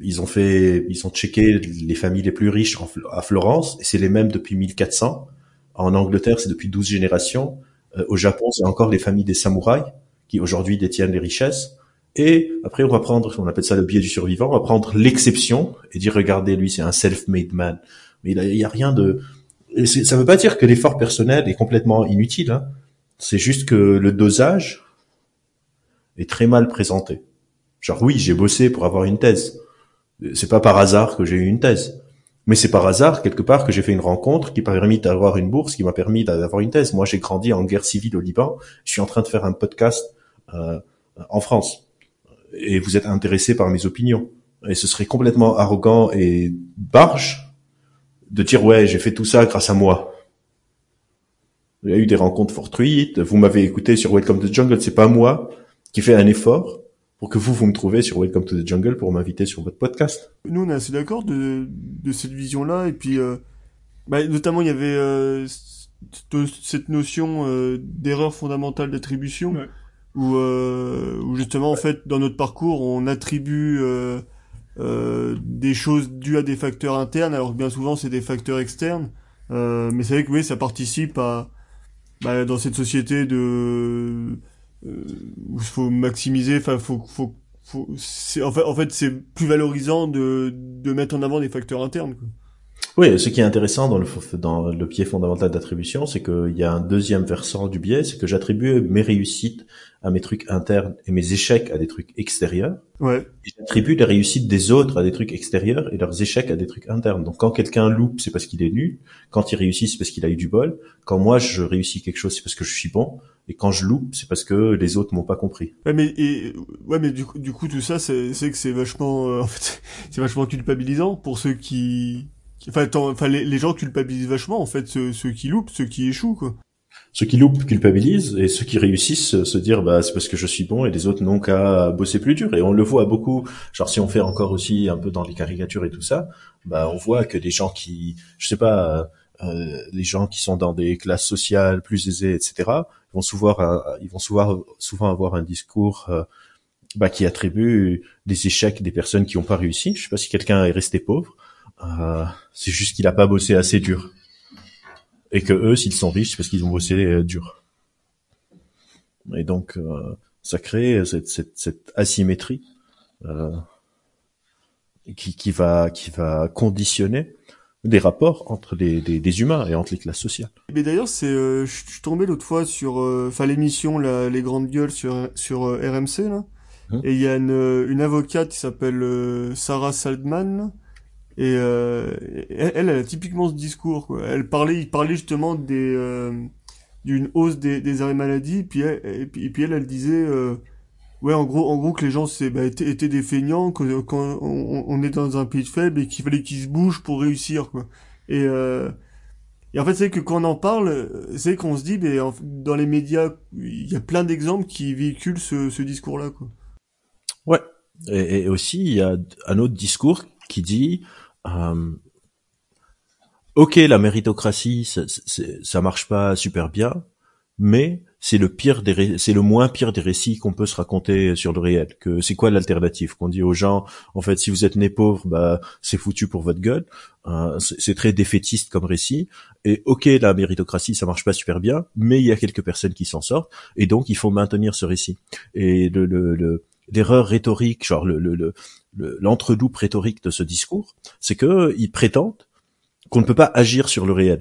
ils ont fait, ils ont checké les familles les plus riches à Florence et c'est les mêmes depuis 1400. En Angleterre, c'est depuis 12 générations. Euh, au Japon, c'est encore les familles des samouraïs qui aujourd'hui détiennent les richesses. Et après, on va prendre, on appelle ça le biais du survivant, on va prendre l'exception et dire, regardez, lui, c'est un self-made man. Mais il y a, rien de, ça veut pas dire que l'effort personnel est complètement inutile. Hein. C'est juste que le dosage est très mal présenté. Genre oui, j'ai bossé pour avoir une thèse. C'est pas par hasard que j'ai eu une thèse. Mais c'est par hasard, quelque part, que j'ai fait une rencontre qui m'a permis d'avoir une bourse, qui m'a permis d'avoir une thèse. Moi, j'ai grandi en guerre civile au Liban. Je suis en train de faire un podcast euh, en France. Et vous êtes intéressé par mes opinions. Et ce serait complètement arrogant et barge de dire ouais, j'ai fait tout ça grâce à moi. Il y a eu des rencontres fortuites. Vous m'avez écouté sur Welcome to the Jungle. C'est pas moi qui fais un effort pour que vous, vous me trouvez sur Welcome to the Jungle pour m'inviter sur votre podcast. Nous, on est assez d'accord de, de cette vision-là. Et puis, euh, bah, notamment, il y avait euh, cette notion euh, d'erreur fondamentale d'attribution. Où, euh, où, justement, en fait, dans notre parcours, on attribue des choses dues à des facteurs internes, alors que bien souvent, c'est des facteurs externes. mais c'est vrai que oui, ça participe à bah, dans cette société de euh, où il faut maximiser, enfin faut faut faut en fait en fait c'est plus valorisant de de mettre en avant des facteurs internes. Quoi. Oui, ce qui est intéressant dans le dans le biais fondamental d'attribution, c'est qu'il y a un deuxième versant du biais, c'est que j'attribue mes réussites à mes trucs internes et mes échecs à des trucs extérieurs. Ouais. j'attribue les réussites des autres à des trucs extérieurs et leurs échecs à des trucs internes. Donc quand quelqu'un loupe, c'est parce qu'il est nul. Quand il réussit, c'est parce qu'il a eu du bol. Quand moi je réussis quelque chose, c'est parce que je suis bon. Et quand je loupe, c'est parce que les autres m'ont pas compris. Ouais, mais et, ouais, mais du coup, du coup, tout ça, c'est que c'est vachement, euh, [laughs] en fait, c'est vachement culpabilisant pour ceux qui, enfin, les, les, gens culpabilisent vachement, en fait, ceux, qui loupent, ceux qui échouent, quoi. Ceux qui loupent culpabilisent et ceux qui réussissent se dire bah c'est parce que je suis bon et les autres n'ont qu'à bosser plus dur. Et on le voit beaucoup. Genre si on fait encore aussi un peu dans les caricatures et tout ça bah on voit que des gens qui je sais pas euh, les gens qui sont dans des classes sociales plus aisées etc vont souvent ils vont souvent souvent avoir un discours euh, bah, qui attribue des échecs des personnes qui n'ont pas réussi. Je sais pas si quelqu'un est resté pauvre euh, c'est juste qu'il a pas bossé assez dur et que eux, s'ils sont riches, c'est parce qu'ils ont bossé euh, dur. Et donc, euh, ça crée cette, cette, cette asymétrie euh, qui, qui, va, qui va conditionner des rapports entre des, des, des, humains et entre les classes sociales. Mais d'ailleurs, c'est, euh, je suis tombé l'autre fois sur, enfin l'émission les grandes gueules sur sur RMC là, hein? Et il y a une, une avocate qui s'appelle Sarah Saldman et euh, elle, elle a typiquement ce discours. Quoi. Elle parlait, il parlait justement des euh, d'une hausse des, des arrêts maladie. Puis elle, et puis, elle, elle disait, euh, ouais, en gros, en gros que les gens c'est bah, étaient, étaient, des feignants, que on, on, est dans un pays faible et qu'il fallait qu'ils se bougent pour réussir. Quoi. Et euh, et en fait, c'est que quand on en parle, c'est qu'on se dit, mais dans les médias, il y a plein d'exemples qui véhiculent ce, ce discours-là, quoi. Ouais. Et, aussi, il y a un autre discours qui dit euh, ok la méritocratie ça, ça marche pas super bien mais c'est le pire des c'est le moins pire des récits qu'on peut se raconter sur le réel. Que c'est quoi l'alternative? Qu'on dit aux gens en fait si vous êtes né pauvre bah c'est foutu pour votre gueule. Euh, c'est très défaitiste comme récit. Et ok la méritocratie ça marche pas super bien mais il y a quelques personnes qui s'en sortent et donc il faut maintenir ce récit. Et le, le, l'erreur rhétorique genre le, le, l'entreloupe rhétorique de ce discours c'est que ils prétendent qu'on ne peut pas agir sur le réel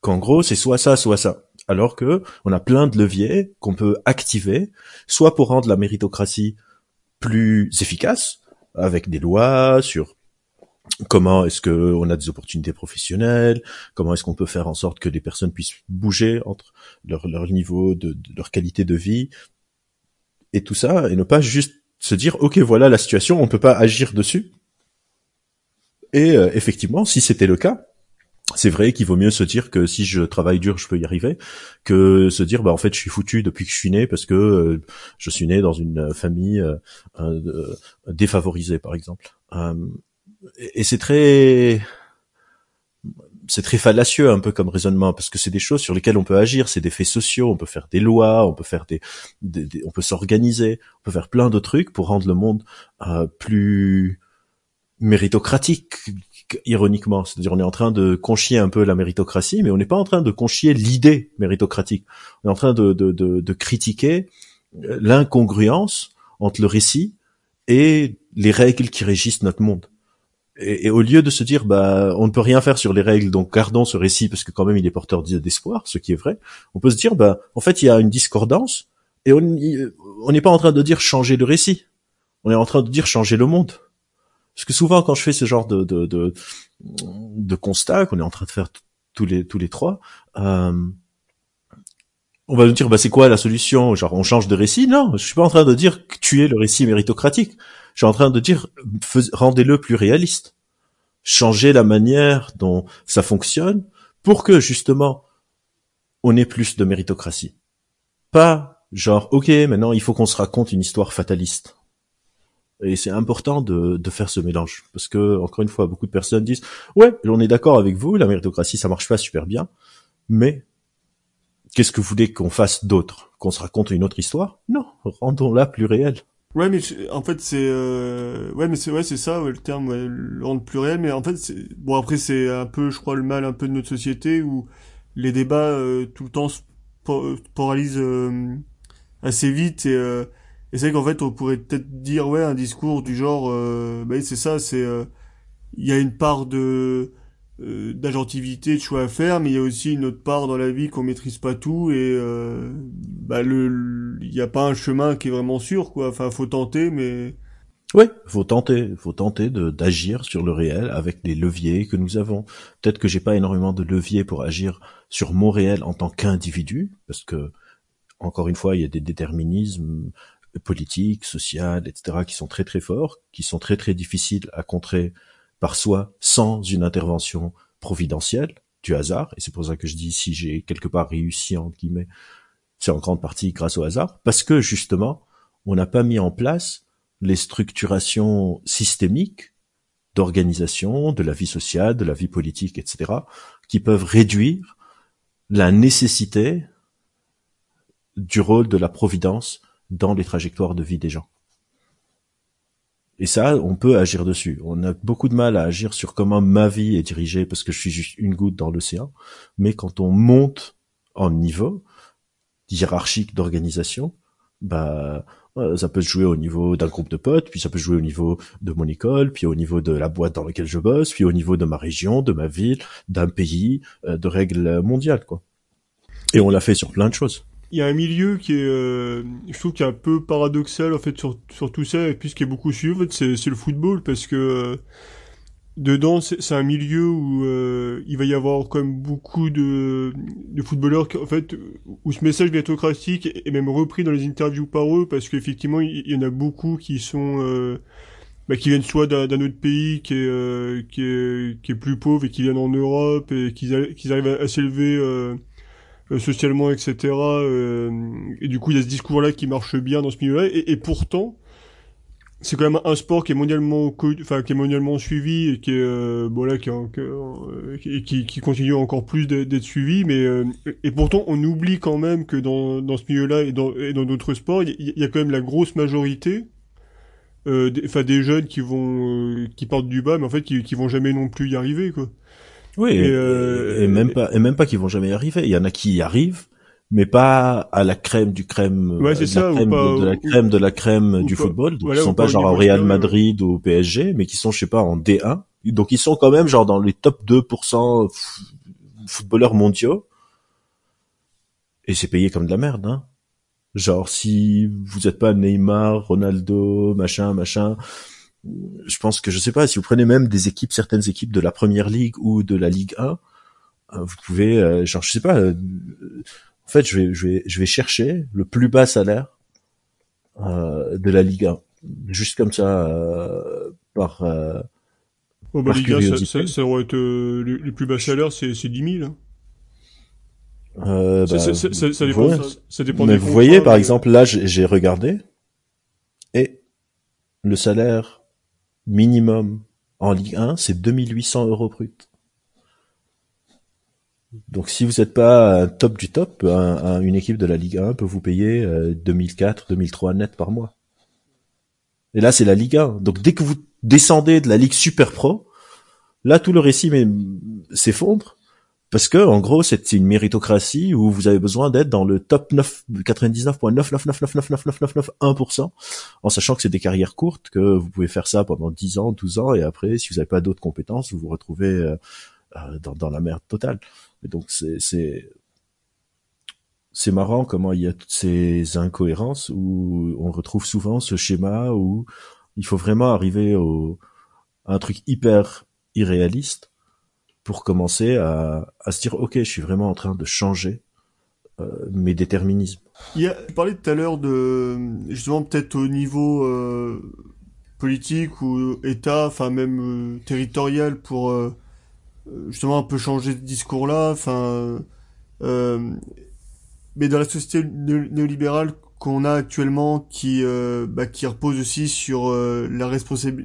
qu'en gros c'est soit ça soit ça. Alors que on a plein de leviers qu'on peut activer, soit pour rendre la méritocratie plus efficace, avec des lois sur comment est-ce que on a des opportunités professionnelles, comment est-ce qu'on peut faire en sorte que les personnes puissent bouger entre leur, niveau de, leur qualité de vie et tout ça, et ne pas juste se dire ok voilà la situation, on peut pas agir dessus. Et euh, effectivement, si c'était le cas, c'est vrai qu'il vaut mieux se dire que si je travaille dur, je peux y arriver, que se dire bah en fait je suis foutu depuis que je suis né parce que euh, je suis né dans une famille euh, euh, défavorisée par exemple. et c'est très c'est très fallacieux un peu comme raisonnement parce que c'est des choses sur lesquelles on peut agir, c'est des faits sociaux, on peut faire des lois, on peut faire des, on peut s'organiser, on peut faire plein de trucs pour rendre le monde plus méritocratique, ironiquement. C'est-à-dire on est en train de conchier un peu la méritocratie, mais on n'est pas en train de conchier l'idée méritocratique. On est en train de, de, de, de critiquer euh, l'incongruence entre le récit et les règles qui régissent notre monde. Et, et, au lieu de se dire bah on ne peut rien faire sur les règles, donc gardons ce récit parce que quand même il est porteur d'espoir, ce qui est vrai, on peut se dire bah en fait il y a une discordance et on n'est pas en train de dire changer le récit, on est en train de dire changer le monde. Parce que souvent, quand je fais ce genre de de, de, de constat qu'on est en train de faire tous les tous les trois, euh, on va nous dire bah c'est quoi la solution? Genre on change de récit? Non, je suis pas en train de dire que tu es le récit méritocratique. Je suis en train de dire rendez-le plus réaliste. Changez la manière dont ça fonctionne pour que justement on ait plus de méritocratie. Pas genre ok maintenant il faut qu'on se raconte une histoire fataliste. Et c'est important de, faire ce mélange. Parce que, encore une fois, beaucoup de personnes disent, ouais, on est d'accord avec vous, la méritocratie, ça marche pas super bien, mais qu'est-ce que vous voulez qu'on fasse d'autre? Qu'on se raconte une autre histoire? Non, rendons-la plus réelle. Ouais, mais en fait c'est euh... ouais, mais c'est ouais, c'est ça ouais, le terme ouais, le rendre plus réel. Mais en fait, bon après c'est un peu, je crois, le mal un peu de notre société où les débats euh, tout le temps se polarisent euh, assez vite et euh, et c'est qu'en fait, on pourrait peut-être dire, ouais, un discours du genre, euh, bah, c'est ça, c'est, euh, il y a une part de euh, d'agentivité, de choix à faire, mais il y a aussi une autre part dans la vie qu'on maîtrise pas tout et euh, bah le, il n'y a pas un chemin qui est vraiment sûr, quoi. Enfin, faut tenter, mais Ouais, faut tenter, faut tenter de d'agir sur le réel avec les leviers que nous avons. Peut-être que j'ai pas énormément de leviers pour agir sur mon réel en tant qu'individu, parce que encore une fois, il y a des déterminismes politiques, sociales, etc., qui sont très très forts, qui sont très très difficiles à contrer par soi sans une intervention providentielle du hasard. Et c'est pour ça que je dis si j'ai quelque part réussi entre guillemets, c'est en grande partie grâce au hasard, parce que justement, on n'a pas mis en place les structurations systémiques d'organisation, de la vie sociale, de la vie politique, etc., qui peuvent réduire la nécessité du rôle de la providence dans les trajectoires de vie des gens. Et ça, on peut agir dessus. On a beaucoup de mal à agir sur comment ma vie est dirigée parce que je suis juste une goutte dans l'océan. Mais quand on monte en niveau hiérarchique d'organisation, bah, ça peut se jouer au niveau d'un groupe de potes, puis ça peut se jouer au niveau de mon école, puis au niveau de la boîte dans laquelle je bosse, puis au niveau de ma région, de ma ville, d'un pays, euh, de règles mondiales, quoi. Et on l'a fait sur plein de choses il y a un milieu qui est, euh, je trouve, qui est un peu paradoxal en fait sur, sur tout ça, et puis ce qui est beaucoup suivi, en fait, c'est, c'est le football parce que euh, dedans c'est, c'est un milieu où euh, il va y avoir quand même beaucoup de, de footballeurs en fait où ce message méritocratique est même repris dans les interviews par eux parce qu'effectivement il y, en a beaucoup qui sont bah, qui viennent soit d'un, autre pays qui est, qui est qui est plus pauvre et qui viennent en Europe et qui, qui arrivent à, à s'élever euh, socialement, etc. Euh, et du coup, il y a ce discours-là qui marche bien dans ce milieu-là. Et, et, pourtant, c'est quand même un sport qui est mondialement enfin qui est mondialement suivi et qui est euh, bon là qui, euh, qui, qui, continue encore plus d'être suivi mais euh, et pourtant on oublie quand même que dans, dans ce milieu-là et dans et dans d'autres sports il y, a quand même la grosse majorité euh, enfin des, jeunes qui vont qui partent du bas mais en fait qui, qui vont jamais non plus y arriver quoi. Oui, et, et même pas et même pas qui vont jamais y arriver, il y en a qui y arrivent mais pas à la crème du crème, ouais, c'est ça, crème de, la crème de la crème du football. Donc ils sont pas genre au Real Madrid ou au PSG, mais qui sont je sais pas en D1. Donc ils sont quand même genre dans les top 2% footballeurs mondiaux. Et c'est payé comme de la merde, hein. Genre si vous êtes pas Neymar, Ronaldo, machin, machin, je pense que je sais pas si vous prenez même des équipes, certaines équipes de la première ligue ou de la Ligue 1, euh, vous pouvez, euh, genre je sais pas, euh, en fait, je vais, je vais, je vais chercher le plus bas salaire euh, de la Ligue 1, juste comme ça, euh, par. Euh, oh bah, Ligue 1, ça, ça, aurait été euh, les, plus bas salaires, c'est, c'est 10 000. Hein. Euh, bah, ça, ça, dépend, ça, dépend mais vous voyez, par exemple, là, j'ai regardé et le salaire minimum en Ligue 1, c'est 2800 euros brut. Donc si vous n'êtes pas top du top, une équipe de la Ligue 1 peut vous payer 2004, euh, 2003 net par mois. Et là c'est la Ligue 1. Donc dès que vous descendez de la Ligue Super Pro, là tout le récit s'effondre parce que en gros c'est une méritocratie où vous avez besoin d'être dans le top 9 99.999999991% en sachant que c'est des carrières courtes que vous pouvez faire ça pendant 10 ans, 12 ans et après si vous n'avez pas d'autres compétences, vous vous retrouvez dans, dans la merde totale. Et donc c'est c'est c'est marrant comment il y a toutes ces incohérences où on retrouve souvent ce schéma où il faut vraiment arriver au à un truc hyper irréaliste pour commencer à, se dire ok je suis vraiment en train de changer euh, mes déterminismes. Il y a, tu parlais tout à l'heure de justement peut-être au niveau euh, politique ou État, enfin même euh, territorial pour justement un peu changer de discours-là. Enfin, mais dans la société néolibérale qu'on a actuellement, qui bah, qui repose aussi sur la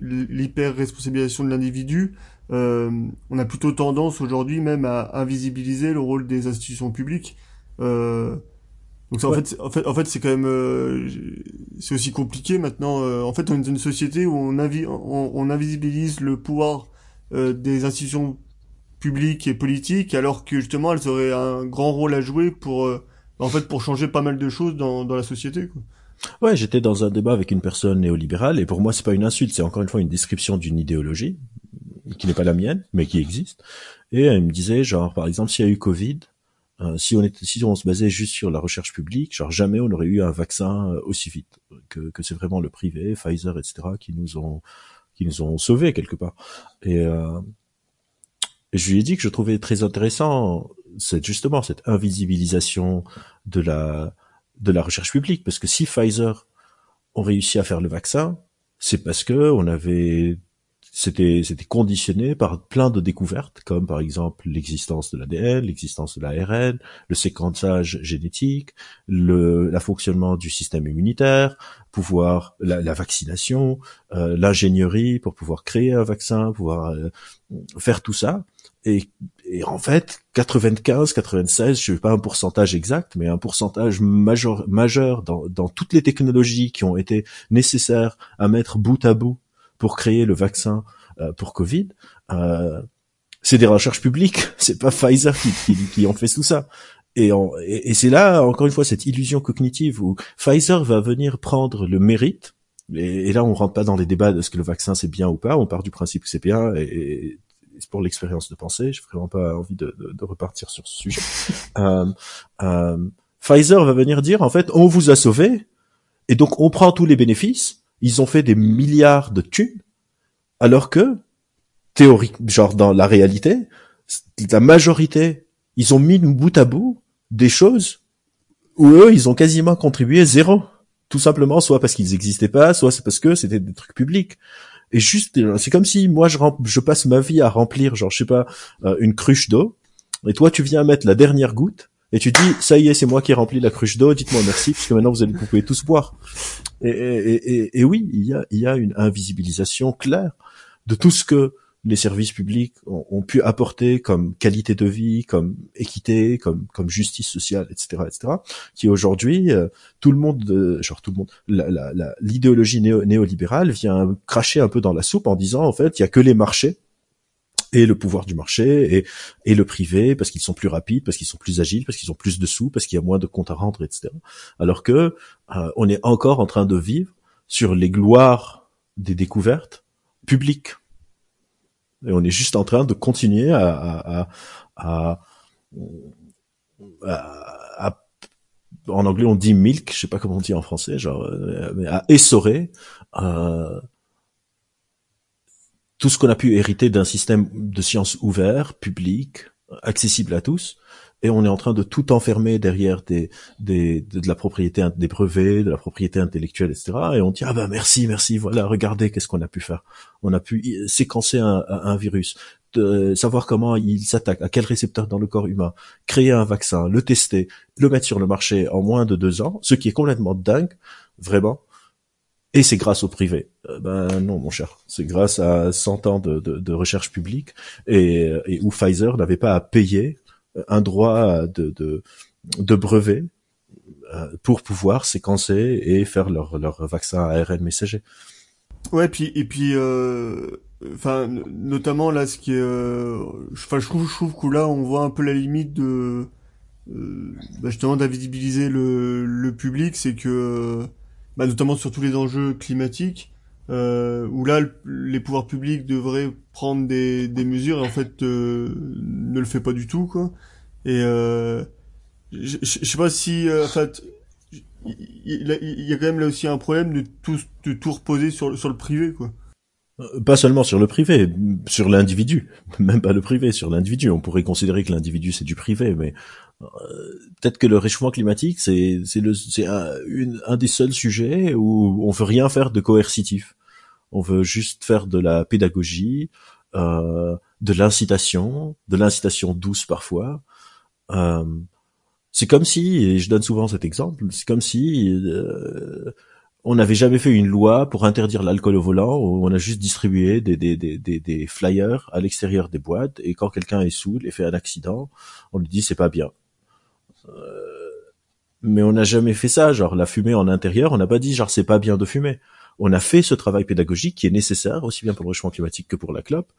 l'hyper responsabilisation de l'individu, euh, on a plutôt tendance aujourd'hui même à invisibiliser le rôle des institutions publiques. Euh, donc ça, en fait, en fait, en fait, c'est quand même, euh, c'est aussi compliqué maintenant. en fait, on est dans une société où on, on, on invisibilise le pouvoir des institutions publique et politique, alors que justement elles auraient un grand rôle à jouer pour, euh, en fait, pour changer pas mal de choses dans, dans la société. Quoi. Ouais, j'étais dans un débat avec une personne néolibérale et pour moi c'est pas une insulte, c'est encore une fois une description d'une idéologie qui n'est pas la mienne, mais qui existe. Et elle me disait genre par exemple s'il y a eu Covid, euh, si on était, si on se basait juste sur la recherche publique, genre jamais on aurait eu un vaccin euh, aussi vite. Que, que c'est vraiment le privé, Pfizer, etc. qui nous ont qui nous ont sauvés quelque part. Et euh, je lui ai dit que je trouvais très intéressant c'est justement cette invisibilisation de la de la recherche publique parce que si Pfizer ont réussi à faire le vaccin, c'est parce que on avait c'était c'était conditionné par plein de découvertes comme par exemple l'existence de l'ADN, l'existence de l'ARN, le séquençage génétique, le la fonctionnement du système immunitaire, pouvoir la, la vaccination, euh, l'ingénierie pour pouvoir créer un vaccin, pouvoir euh, faire tout ça. Et, et, en fait, 95, 96, je sais pas un pourcentage exact, mais un pourcentage majeur, majeur dans, dans toutes les technologies qui ont été nécessaires à mettre bout à bout pour créer le vaccin euh, pour Covid, euh, c'est des recherches publiques, [laughs] c'est pas Pfizer qui, qui, qui ont fait tout ça. Et, et, et c'est là, encore une fois, cette illusion cognitive où Pfizer va venir prendre le mérite et, là, on rentre pas dans les débats de ce que le vaccin c'est bien ou pas. On part du principe que c'est bien et, c'est pour l'expérience de pensée. J'ai vraiment pas envie de, de, repartir sur ce sujet. [laughs] euh, euh, Pfizer va venir dire en fait, on vous a sauvé et donc on prend tous les bénéfices. Ils ont fait des milliards de thunes, alors que théorique, genre dans la réalité, la majorité, ils ont mis bout à bout des choses où eux, ils ont quasiment contribué zéro. Tout simplement, soit parce qu'ils n'existaient pas, soit c'est parce que c'était des trucs publics. Et juste, c'est comme si moi je, passe ma vie à remplir, genre je sais pas, euh, une cruche d'eau, et toi tu viens mettre la dernière goutte, et tu dis ça y est c'est moi qui ai la cruche d'eau dites-moi merci puisque maintenant vous allez vous pouvez tous boire et, oui il y a il y a une invisibilisation claire de tout ce que les services publics ont, pu apporter comme qualité de vie, comme équité, comme comme justice sociale, etc., etc. Qui aujourd'hui, euh, tout le monde, euh, genre tout le monde, l'idéologie néolibérale vient cracher un peu dans la soupe en disant en fait, il y a que les marchés et le pouvoir du marché et, et le privé parce qu'ils sont plus rapides, parce qu'ils sont plus agiles, parce qu'ils ont plus de sous, parce qu'il y a moins de comptes à rendre, etc. Alors que euh, on est encore en train de vivre sur les gloires des découvertes publiques et on est juste en train de continuer à, à, à, en anglais on dit milk, je sais pas comment on dit en français, genre euh, à essorer euh, tout ce qu'on a pu hériter d'un système de sciences ouvert, public, accessible à tous, et on est en train de tout enfermer derrière des, des de, la propriété des brevets, de la propriété intellectuelle, etc. Et on dit ah ben merci, merci, voilà, regardez qu'est-ce qu'on a pu faire. On a pu séquencer un, un virus, de savoir comment il s'attaque, à quel récepteur dans le corps humain, créer un vaccin, le tester, le mettre sur le marché en moins de deux ans, ce qui est complètement dingue, vraiment. Et c'est grâce au privé. Euh, ben non, mon cher. C'est grâce à 100 ans de, de, de recherche publique et, et où Pfizer n'avait pas à payer un droit de, de, de brevet euh, pour pouvoir séquencer et faire leur, leur vaccin ARN messager. Ouais, puis et puis euh, enfin notamment là ce qui est euh, enfin je trouve je trouve que là on voit un peu la limite de bah, justement d'invisibiliser le, le public, c'est que bah, notamment sur tous les enjeux climatiques euh, où là les pouvoirs publics devraient prendre des, des mesures et en fait euh, ne le fait pas du tout quoi et euh, je, sais pas si euh, en fait il, y a quand même là aussi un problème de tout de tout reposer sur sur le privé quoi pas seulement sur le privé, sur l'individu, [laughs] même pas le privé, sur l'individu. On pourrait considérer que l'individu c'est du privé, mais peut-être que le réchauffement climatique c'est c'est le c'est un, un des seuls sujets où on veut rien faire de coercitif. On veut juste faire de la pédagogie, euh, de l'incitation, de l'incitation douce parfois. Euh, c'est comme si, et je donne souvent cet exemple, c'est comme si euh, on n'avait jamais fait une loi pour interdire l'alcool au volant, on a juste distribué des, des, des, des flyers à l'extérieur des boîtes, et quand quelqu'un est saoul et fait un accident, on lui dit c'est pas bien. Euh, mais on n'a jamais fait ça, genre la fumée en intérieur, on n'a pas dit genre c'est pas bien de fumer. On a fait ce travail pédagogique qui est nécessaire aussi bien pour le réchauffement climatique que pour la clope,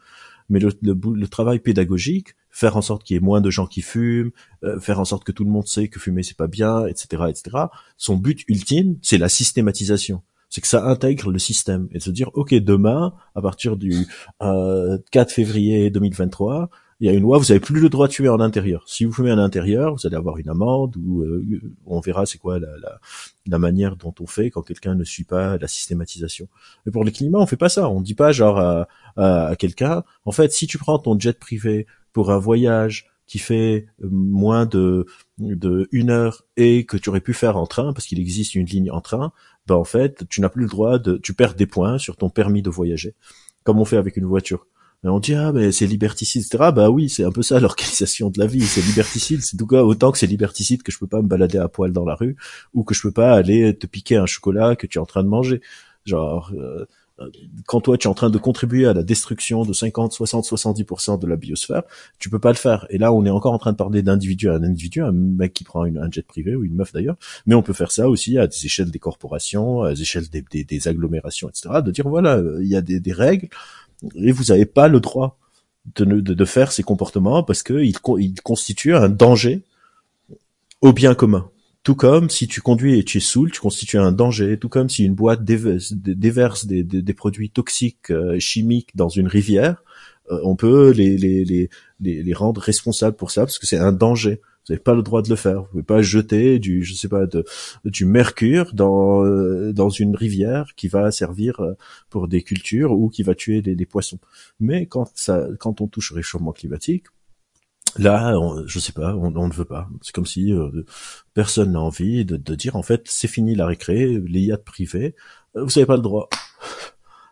mais le, le, travail pédagogique, faire en sorte qu'il y ait moins de gens qui fument, euh, faire en sorte que tout le monde sait que fumer c'est pas bien, etc., etc. Son but ultime, c'est la systématisation. C'est que ça intègre le système et de se dire, ok, demain, à partir du euh, 4 février 2023, il y a une loi, vous avez plus le droit de fumer en intérieur. Si vous fumez en intérieur, vous allez avoir une amende ou euh, on verra c'est quoi la, la, la, manière dont on fait quand quelqu'un ne suit pas la systématisation. Mais pour le climat, on fait pas ça. On dit pas genre à, à, quelqu'un, en fait, si tu prends ton jet privé pour un voyage qui fait moins de, de une heure et que tu aurais pu faire en train parce qu'il existe une ligne en train, ben en fait, tu n'as plus le droit de, tu perds des points sur ton permis de voyager, comme on fait avec une voiture on dit ah mais c'est liberticide etc. Bah oui c'est un peu ça [laughs] l'organisation de la vie c'est liberticide c'est tout cas autant que c'est liberticide que je peux pas me balader à poil dans la rue ou que je peux pas aller te piquer un chocolat que tu es en train de manger genre euh, quand toi tu es en train de contribuer à la destruction de 50, 60, 70% de la biosphère, tu peux pas le faire. Et là, on est encore en train de parler d'individu à un individu, un mec qui prend une, un jet privé ou une meuf d'ailleurs, mais on peut faire ça aussi à des échelles des corporations, à des échelles des, des, agglomérations, etc. De dire voilà, il y a des règles, et vous n'avez pas le droit de, faire ces comportements parce qu'ils il constituent un danger au bien commun. Tout comme si tu conduis et tu es saoul, tu constitues un danger. Tout comme si une boîte déverse, des, produits toxiques euh, chimiques dans une rivière, euh, on peut les, les, rendre responsables pour ça parce que c'est un danger. Vous n'avez pas le droit de le faire. Vous pouvez pas jeter du, je sais pas, du mercure dans euh, dans une rivière qui va servir euh, pour des cultures ou qui va tuer des, poissons. Mais quand ça, quand on touche au réchauffement climatique, Là, on, je sais pas, on, ne veut pas. C'est comme si euh, personne n'a envie de, de, dire en fait c'est fini la récré, les yachts privés, vous n'avez pas le droit.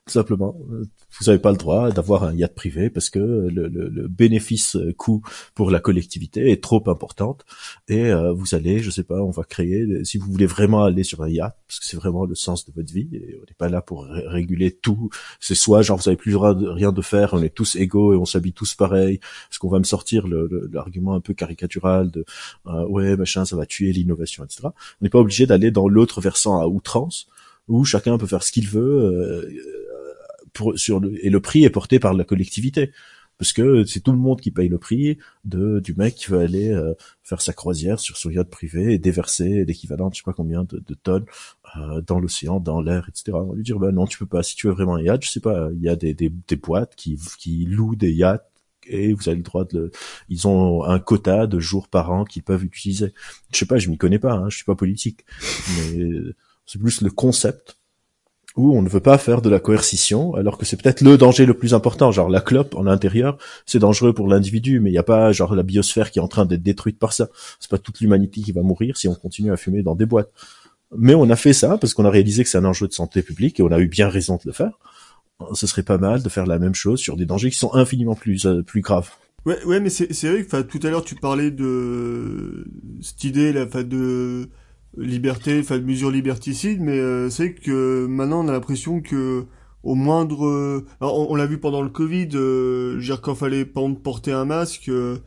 Tout simplement. Vous n'avez pas le droit d'avoir un yacht privé parce que le, le, le bénéfice coût pour la collectivité est trop importante et euh, vous allez, je sais pas, on va créer si vous voulez vraiment aller sur un yacht parce que c'est vraiment le sens de votre vie et on n'est pas là pour réguler tout. C'est soit genre vous avez plus droit de rien de faire, on est tous égaux et on s'habille tous pareil. Parce qu'on va me sortir l'argument un peu caricatural de euh, ouais machin ça va tuer l'innovation etc. On n'est pas obligé d'aller dans l'autre versant à outrance où chacun peut faire ce qu'il veut euh, pour, sur le, et le prix est porté par la collectivité parce que c'est tout le monde qui paye le prix de du mec qui veut aller euh, faire sa croisière sur son yacht privé et déverser l'équivalent de je sais pas combien de, de tonnes euh, dans l'océan, dans l'air, etc. On va lui dire bah non tu peux pas si tu veux vraiment un yacht, je sais pas, il y a des, des, des boîtes qui qui louent des yachts et vous avez le droit de le... ils ont un quota de jours par an qu'ils peuvent utiliser. Je sais pas, je m'y connais pas, hein, je suis pas politique, mais c'est plus le concept où on ne veut pas faire de la coercition, alors que c'est peut-être le danger le plus important. Genre la clope en intérieur, c'est dangereux pour l'individu, mais il n'y a pas genre la biosphère qui est en train d'être détruite par ça. C'est pas toute l'humanité qui va mourir si on continue à fumer dans des boîtes. Mais on a fait ça parce qu'on a réalisé que c'est un enjeu de santé publique et on a eu bien raison de le faire. Ce serait pas mal de faire la même chose sur des dangers qui sont infiniment plus euh, plus graves. Ouais, ouais, mais c'est vrai que tout à l'heure tu parlais de cette idée là, de liberté, enfin de mesures liberticides, mais euh, c'est que maintenant on a l'impression que au moindre, alors on, l'a vu pendant le Covid, euh, dire quand fallait porter un masque, euh,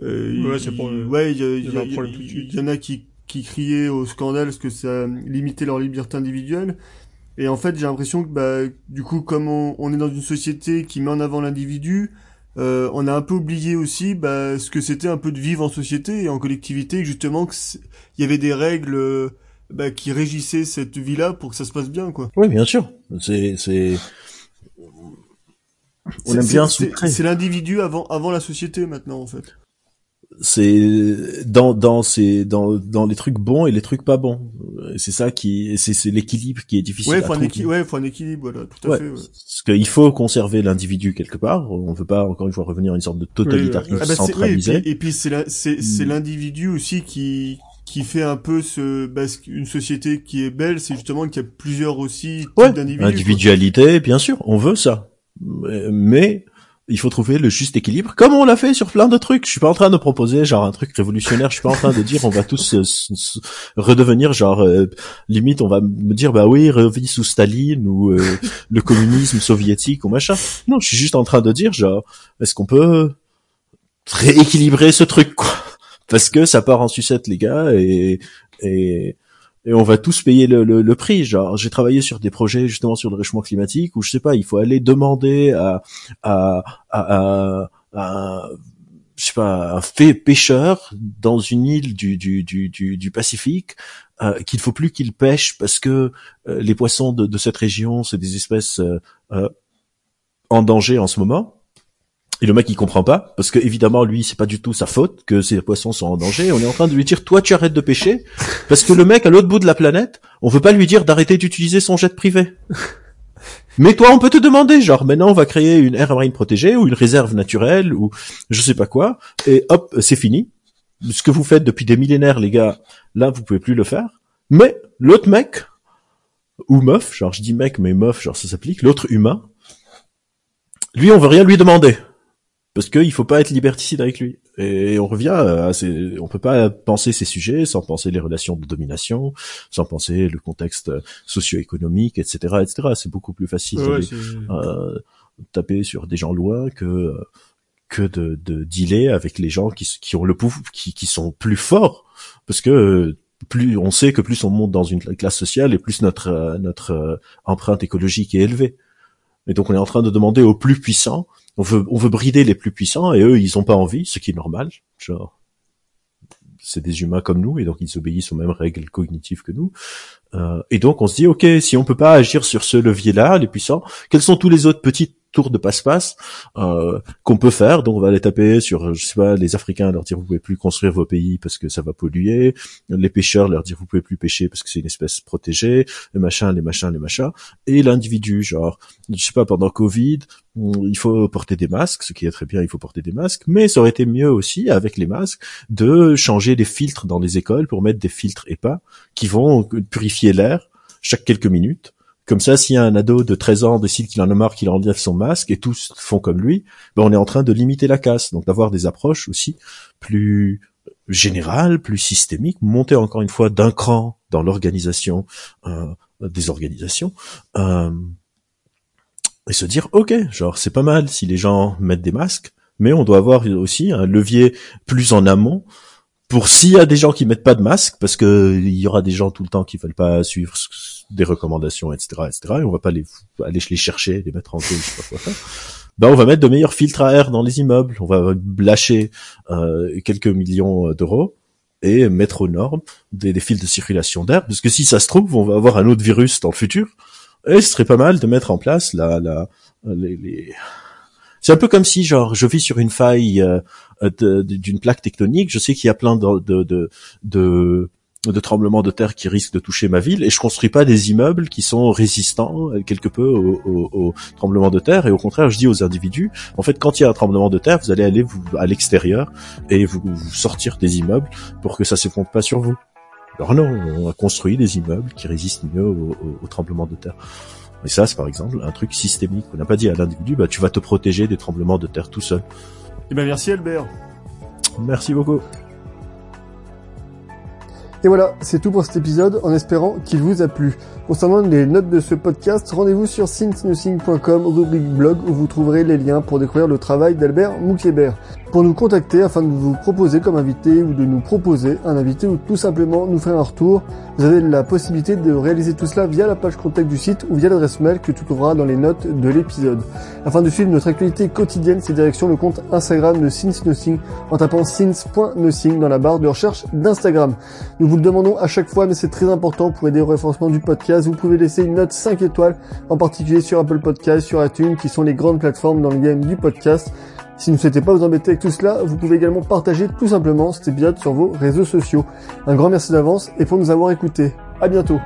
ouais, c'est pour, ouais, il y, en a qui qui criaient au scandale parce que ça limitait leur liberté individuelle. Et en fait, j'ai l'impression que bah, du coup, comme on, on, est dans une société qui met en avant l'individu, euh, on a un peu oublié aussi bah, ce que c'était un peu de vivre en société et en collectivité, justement qu'il y avait des règles euh, bah, qui régissaient cette vie-là pour que ça se passe bien, quoi. Oui, bien sûr. C'est, c'est, on aime bien C'est l'individu avant, avant la société maintenant, en fait c'est dans dans ces dans dans les trucs bons et les trucs pas bons. C'est ça qui c'est c'est l'équilibre qui est difficile ouais, faut un équilibre, ouais faut un équilibre voilà tout à fait ouais. parce qu'il faut conserver l'individu quelque part. On veut pas encore une fois revenir à une sorte de totalitarisme ah bah centralisé. et puis c'est c'est c'est hmm. l'individu aussi qui qui fait un peu ce bah, une société qui est belle c'est justement qu'il y a plusieurs aussi ouais. d'individus individualité bien sûr on veut ça. Mais il faut trouver le juste équilibre, comme on l'a fait sur plein de trucs. Je suis pas en train de proposer genre un truc révolutionnaire. Je suis pas en train de dire on va tous euh, redevenir genre euh, limite on va me dire bah oui revis sous Staline ou euh, le communisme soviétique ou machin. Non, je suis juste en train de dire genre est-ce qu'on peut rééquilibrer ce truc quoi? Parce que ça part en sucette les gars et et et on va tous payer le, le, le prix. Genre, j'ai travaillé sur des projets justement sur le réchauffement climatique où je sais pas, il faut aller demander à à à, à, je sais pas un pêcheur dans une île du du du du, du Pacifique euh, qu'il faut plus qu'il pêche parce que euh, les poissons de, de, cette région c'est des espèces euh, euh en danger en ce moment et le mec il comprend pas parce que évidemment lui c'est pas du tout sa faute que ses poissons sont en danger. On est en train de lui dire toi tu arrêtes de pêcher [laughs] parce que le mec à l'autre bout de la planète, on veut pas lui dire d'arrêter d'utiliser son jet privé. [laughs] Mais toi on peut te demander genre maintenant on va créer une aire marine protégée ou une réserve naturelle ou je sais pas quoi et hop c'est fini. Ce que vous faites depuis des millénaires les gars, là vous pouvez plus le faire. Mais l'autre mec ou meuf, genre je dis mec mais meuf genre ça s'applique, l'autre humain, lui on veut rien lui demander parce qu'il faut pas être liberticide avec lui. Et on revient à ces, on peut pas penser ces sujets sans penser les relations de domination, sans penser le contexte socio-économique, etc., etc. C'est beaucoup plus facile de euh, taper sur des gens loin que que de, de dealer avec les gens qui, qui ont le pouvoir, qui, qui sont plus forts, parce que plus on sait que plus on monte dans une classe sociale et plus notre notre empreinte écologique est élevée. Et donc on est en train de demander aux plus puissants on veut, on veut brider les plus puissants et eux, ils ont pas envie, ce qui est normal. Genre, c'est des humains comme nous et donc ils obéissent aux mêmes règles cognitives que nous. Euh, et donc on se dit, ok, si on peut pas agir sur ce levier-là, les puissants, quels sont tous les autres petits tour de passe-passe euh, qu'on peut faire. Donc on va les taper sur, je sais pas, les Africains leur dire vous pouvez plus construire vos pays parce que ça va polluer, les pêcheurs leur dire vous pouvez plus pêcher parce que c'est une espèce protégée, les machins, les machins, les machins, et l'individu, genre, je sais pas, pendant Covid, il faut porter des masques, ce qui est très bien, il faut porter des masques, mais ça aurait été mieux aussi avec les masques de changer les filtres dans les écoles pour mettre des filtres EPA qui vont purifier l'air chaque quelques minutes Comme ça, s'il y un ado de 13 ans décide qu'il en a marre, qu'il enlève son masque et tous font comme lui, ben on est en train de limiter la casse. Donc d'avoir des approches aussi plus générales, plus systémiques, monter encore une fois d'un cran dans l'organisation euh, des organisations. Euh, et se dire ok genre c'est pas mal si les gens mettent des masques mais on doit avoir aussi un levier plus en amont pour s'il y a des gens qui mettent pas de masque parce que il y aura des gens tout le temps qui veulent pas suivre des recommandations etc etc et on va pas les aller les chercher les mettre en cause je sais pas quoi faire. Ben on va mettre de meilleurs filtres à air dans les immeubles. On va lâcher euh, quelques millions d'euros et mettre aux normes des, des fils de circulation d'air parce que si ça se trouve on va avoir un autre virus dans le futur. Et ce serait pas mal de mettre en place la, la, les, les... C'est un peu comme si, genre, je vis sur une faille euh, d'une plaque tectonique. Je sais qu'il y a plein de, de, de, de de tremblements de terre qui risquent de toucher ma ville et je construis pas des immeubles qui sont résistants euh, quelque peu au, au, au tremblement de terre et au contraire je dis aux individus en fait quand il y a un tremblement de terre vous allez aller vous, à l'extérieur et vous, vous sortir des immeubles pour que ça se pompe pas sur vous alors non, on a construit des immeubles qui résistent mieux au, au, tremblement de terre. Et ça, c'est par exemple un truc systémique. On n'a pas dit à l'individu, bah tu vas te protéger des tremblements de terre tout seul. Eh ben merci Albert. Merci beaucoup. Et voilà, c'est tout pour cet épisode en espérant qu'il vous a plu. Concernant les notes de ce podcast, rendez-vous sur since-nothing.com rubrique blog où vous trouverez les liens pour découvrir le travail d'Albert Moukébert. Pour nous contacter afin de vous proposer comme invité ou de nous proposer un invité ou tout simplement nous faire un retour, vous avez la possibilité de réaliser tout cela via la page contact du site ou via l'adresse mail que tu trouveras dans les notes de l'épisode. Afin de suivre notre actualité quotidienne, c'est direction le compte Instagram de Nothing en tapant since.nothing dans la barre de recherche d'Instagram. Vous le demandons à chaque fois mais c'est très important pour aider au référencement du podcast vous pouvez laisser une note 5 étoiles, en particulier sur Apple Podcast, sur iTunes, qui sont les grandes plateformes dans le game du podcast. Si vous ne souhaitez pas vous embêter avec tout cela, vous pouvez également partager tout simplement cet épisode sur vos réseaux sociaux. Un grand merci d'avance et pour nous avoir écoutés. À bientôt.